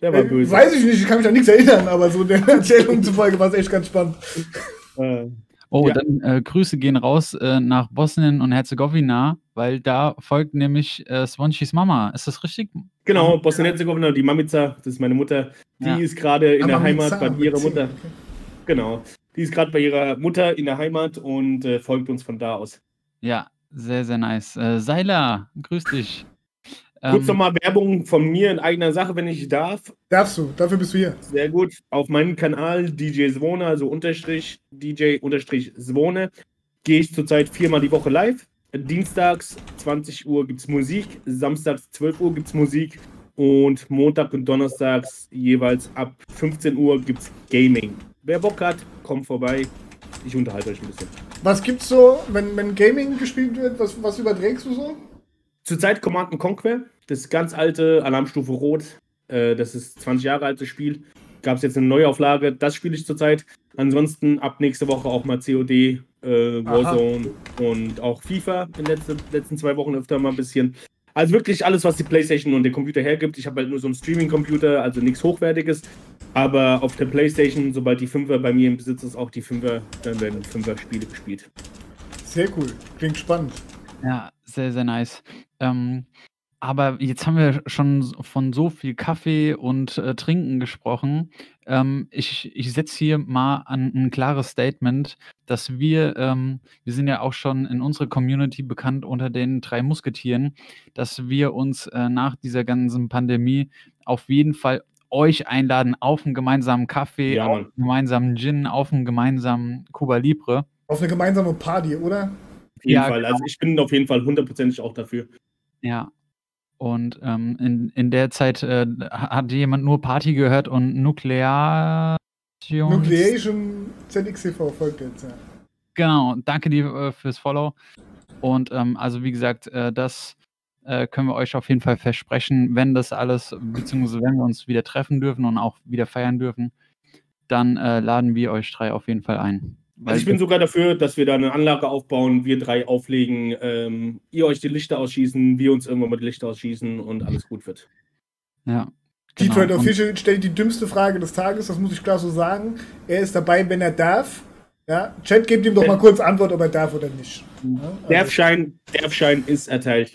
Der war Äh, böse. Weiß ich nicht, ich kann mich an nichts erinnern, aber so der Erzählung zufolge war es echt ganz spannend. Oh, Ja. dann äh, Grüße gehen raus äh, nach Bosnien und Herzegowina, weil da folgt nämlich äh, Swanchis Mama. Ist das richtig? genau, Bosnien-Herzegowina, die Mamica, das ist meine Mutter, die Ja. ist gerade in der Aber mit Heimat bei ihrer Mutter. okay. Genau. Die ist gerade bei ihrer Mutter in der Heimat und äh, folgt uns von da aus. Ja, sehr, sehr nice. Äh, Seiler, grüß dich. Kurz Ähm, nochmal Werbung von mir in eigener Sache, wenn ich darf. Darfst du, dafür bist du hier. Sehr gut. Auf meinem Kanal DJ Zwone, also unterstrich DJ unterstrich Zwone, gehe ich zurzeit viermal die Woche live. Dienstags 20 Uhr gibt es Musik, samstags 12 Uhr gibt es Musik und Montag und Donnerstags jeweils ab 15 Uhr gibt es Gaming. Wer Bock hat, kommt vorbei. Ich unterhalte euch ein bisschen. Was gibt's so, wenn, wenn Gaming gespielt wird, was, was überträgst du so? Zurzeit Command Conquer, das ganz alte Alarmstufe Rot. Äh, das ist 20 Jahre altes Spiel. Gab es jetzt eine Neuauflage, das spiele ich zurzeit. Ansonsten ab nächste Woche auch mal COD, äh, Warzone und auch FIFA in den letzten, letzten zwei Wochen öfter mal ein bisschen. Also wirklich alles, was die Playstation und der Computer hergibt. Ich habe halt nur so einen Streaming-Computer, also nichts Hochwertiges. Aber auf der Playstation, sobald die 5er bei mir im Besitz ist, auch die 5er, dann werden 5er Spiele gespielt. Sehr cool, klingt spannend. Ja, sehr, sehr nice. Ähm, Aber jetzt haben wir schon von so viel Kaffee und, äh, Trinken gesprochen. Ähm, ich ich setze hier mal an 'n klares Statement, dass wir ähm, wir sind ja auch schon in unserer Community bekannt unter den 3 Musketieren, dass wir uns, äh, nach dieser ganzen Pandemie auf jeden Fall euch einladen auf 'n gemeinsamen Kaffee, Ja, auf Mann. 'n gemeinsamen Gin, auf 'n gemeinsamen Cuba Libre. Auf eine gemeinsame Party, oder? Auf jeden Ja, Fall. genau. Also ich bin auf jeden Fall hundertprozentig auch dafür. Ja. Und, ähm, in in der Zeit, äh, ha hat jemand nur Party gehört und Nukleations Nucleation ZXTV folgt jetzt, ja. Genau, danke dir, äh, fürs Follow. Und, ähm, also wie gesagt, äh, das, äh, können wir euch auf jeden Fall versprechen, wenn das alles beziehungsweise wenn wir uns wieder treffen dürfen und auch wieder feiern dürfen, dann, äh, laden wir euch 3 auf jeden Fall ein. Weil Also ich bin sogar dafür, dass wir da 'ne Anlage aufbauen, wir 3 auflegen, ähm, ihr euch die Lichter ausschießen, wir uns irgendwann mal die Lichter ausschießen und alles gut wird. Ja, genau. Detroit Official stellt die dümmste Frage des Tages, das muss ich klar so sagen. Er ist dabei, wenn er darf. Ja, Chat, gebt ihm doch mal kurz Antwort, ob er darf oder nicht. Ja, Derfschein Derfschein ist erteilt.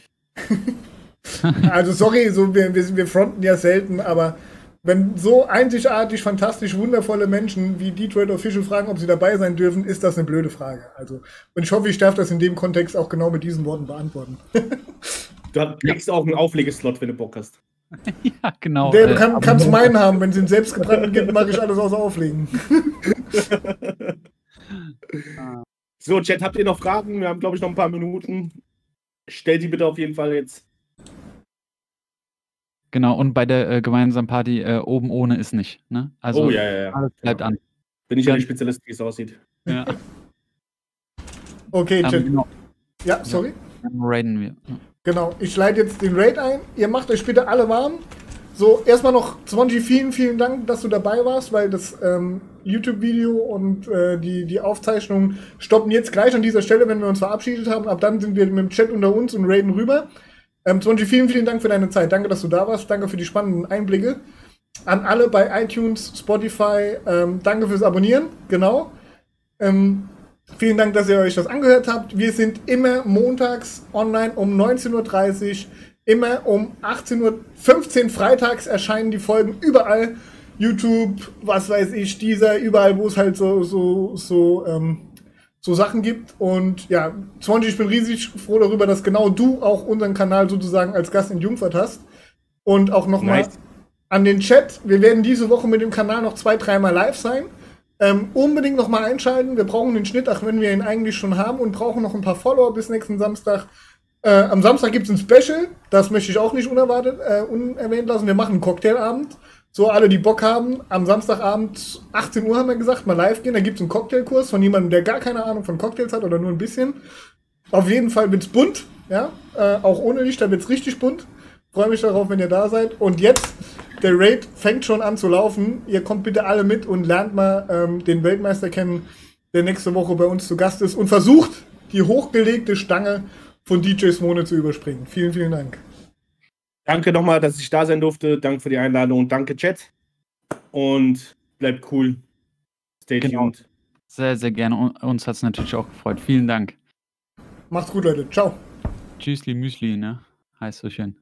also, also sorry, so, wir, wir, wir fronten ja selten, aber wenn so einzigartig, fantastisch, wundervolle Menschen wie Detroit Official fragen, ob sie dabei sein dürfen, ist das eine blöde Frage. Also, und ich hoffe, ich darf das in dem Kontext auch genau mit diesen Worten beantworten. Du kriegst auch 'n Auflegeslot, wenn du Bock hast. Ja, genau. Der, du äh, kann, kannst meinen haben, wenn es ihn selbstgebrannten gibt, mache ich alles außer auflegen. So, Chat, habt ihr noch Fragen? Wir haben, glaube ich, noch ein paar Minuten. Stellt die bitte auf jeden Fall jetzt. Genau, und bei der, äh, gemeinsamen Party, äh, oben ohne ist nicht, ne? Also oh, ja, ja, ja. alles bleibt an. Bin ich ja der Spezialist, wie es aussieht. Ja. Okay, Ähm, Chat. genau, Ja, sorry. dann raiden wir. Ja. Genau, ich leite jetzt den Raid ein. Ihr macht euch bitte alle warm. So, erstmal noch, Swanji, vielen, vielen Dank, dass du dabei warst, weil das ähm, YouTube-Video und äh, die, die Aufzeichnung stoppen jetzt gleich an dieser Stelle, wenn wir uns verabschiedet haben. Ab dann sind wir mit dem Chat unter uns und raiden rüber. Ähm, Swanji, vielen, vielen Dank für deine Zeit. Danke, dass du da warst. Danke für die spannenden Einblicke. An alle bei iTunes, Spotify, ähm, danke fürs Abonnieren. Genau. Ähm, Vielen Dank, dass ihr euch das angehört habt. Wir sind immer montags online um 19.30 Uhr, immer um 18.15 Uhr freitags erscheinen die Folgen überall. YouTube, was weiß ich, dieser, überall, wo es halt so, so, so, ähm, so Sachen gibt. Und ja, Swanji, ich bin riesig froh darüber, dass genau du auch unseren Kanal sozusagen als Gast in Jungfurt hast. Und auch nochmal Nice. an den Chat. Wir werden diese Woche mit dem Kanal noch zwei, dreimal live sein. Ähm, unbedingt nochmal einschalten. Wir brauchen den Schnitt, auch wenn wir ihn eigentlich schon haben und brauchen noch ein paar Follower bis nächsten Samstag. Äh, am Samstag gibt es ein Special. Das möchte ich auch nicht unerwartet, äh, unerwähnt lassen. Wir machen einen Cocktailabend. So, alle, die Bock haben, am Samstagabend 18 Uhr haben wir gesagt, mal live gehen. Da gibt es einen Cocktailkurs von jemandem, der gar keine Ahnung von Cocktails hat oder nur ein bisschen. Auf jeden Fall wird's bunt, ja. Äh, auch ohne Licht, da wird's richtig bunt. Freue mich darauf, wenn ihr da seid. Und jetzt, der Raid fängt schon an zu laufen. Ihr kommt bitte alle mit und lernt mal ähm, den Weltmeister kennen, der nächste Woche bei uns zu Gast ist und versucht, die hochgelegte Stange von DJ Smone zu überspringen. Vielen, vielen Dank. Danke nochmal, dass ich da sein durfte. Danke für die Einladung. Danke, Chat. Und bleibt cool. Stay Genau. tuned. Sehr, sehr gerne. Un uns hat es natürlich auch gefreut. Vielen Dank. Macht's gut, Leute. Ciao. Tschüssli Müsli, ne? Heißt so schön.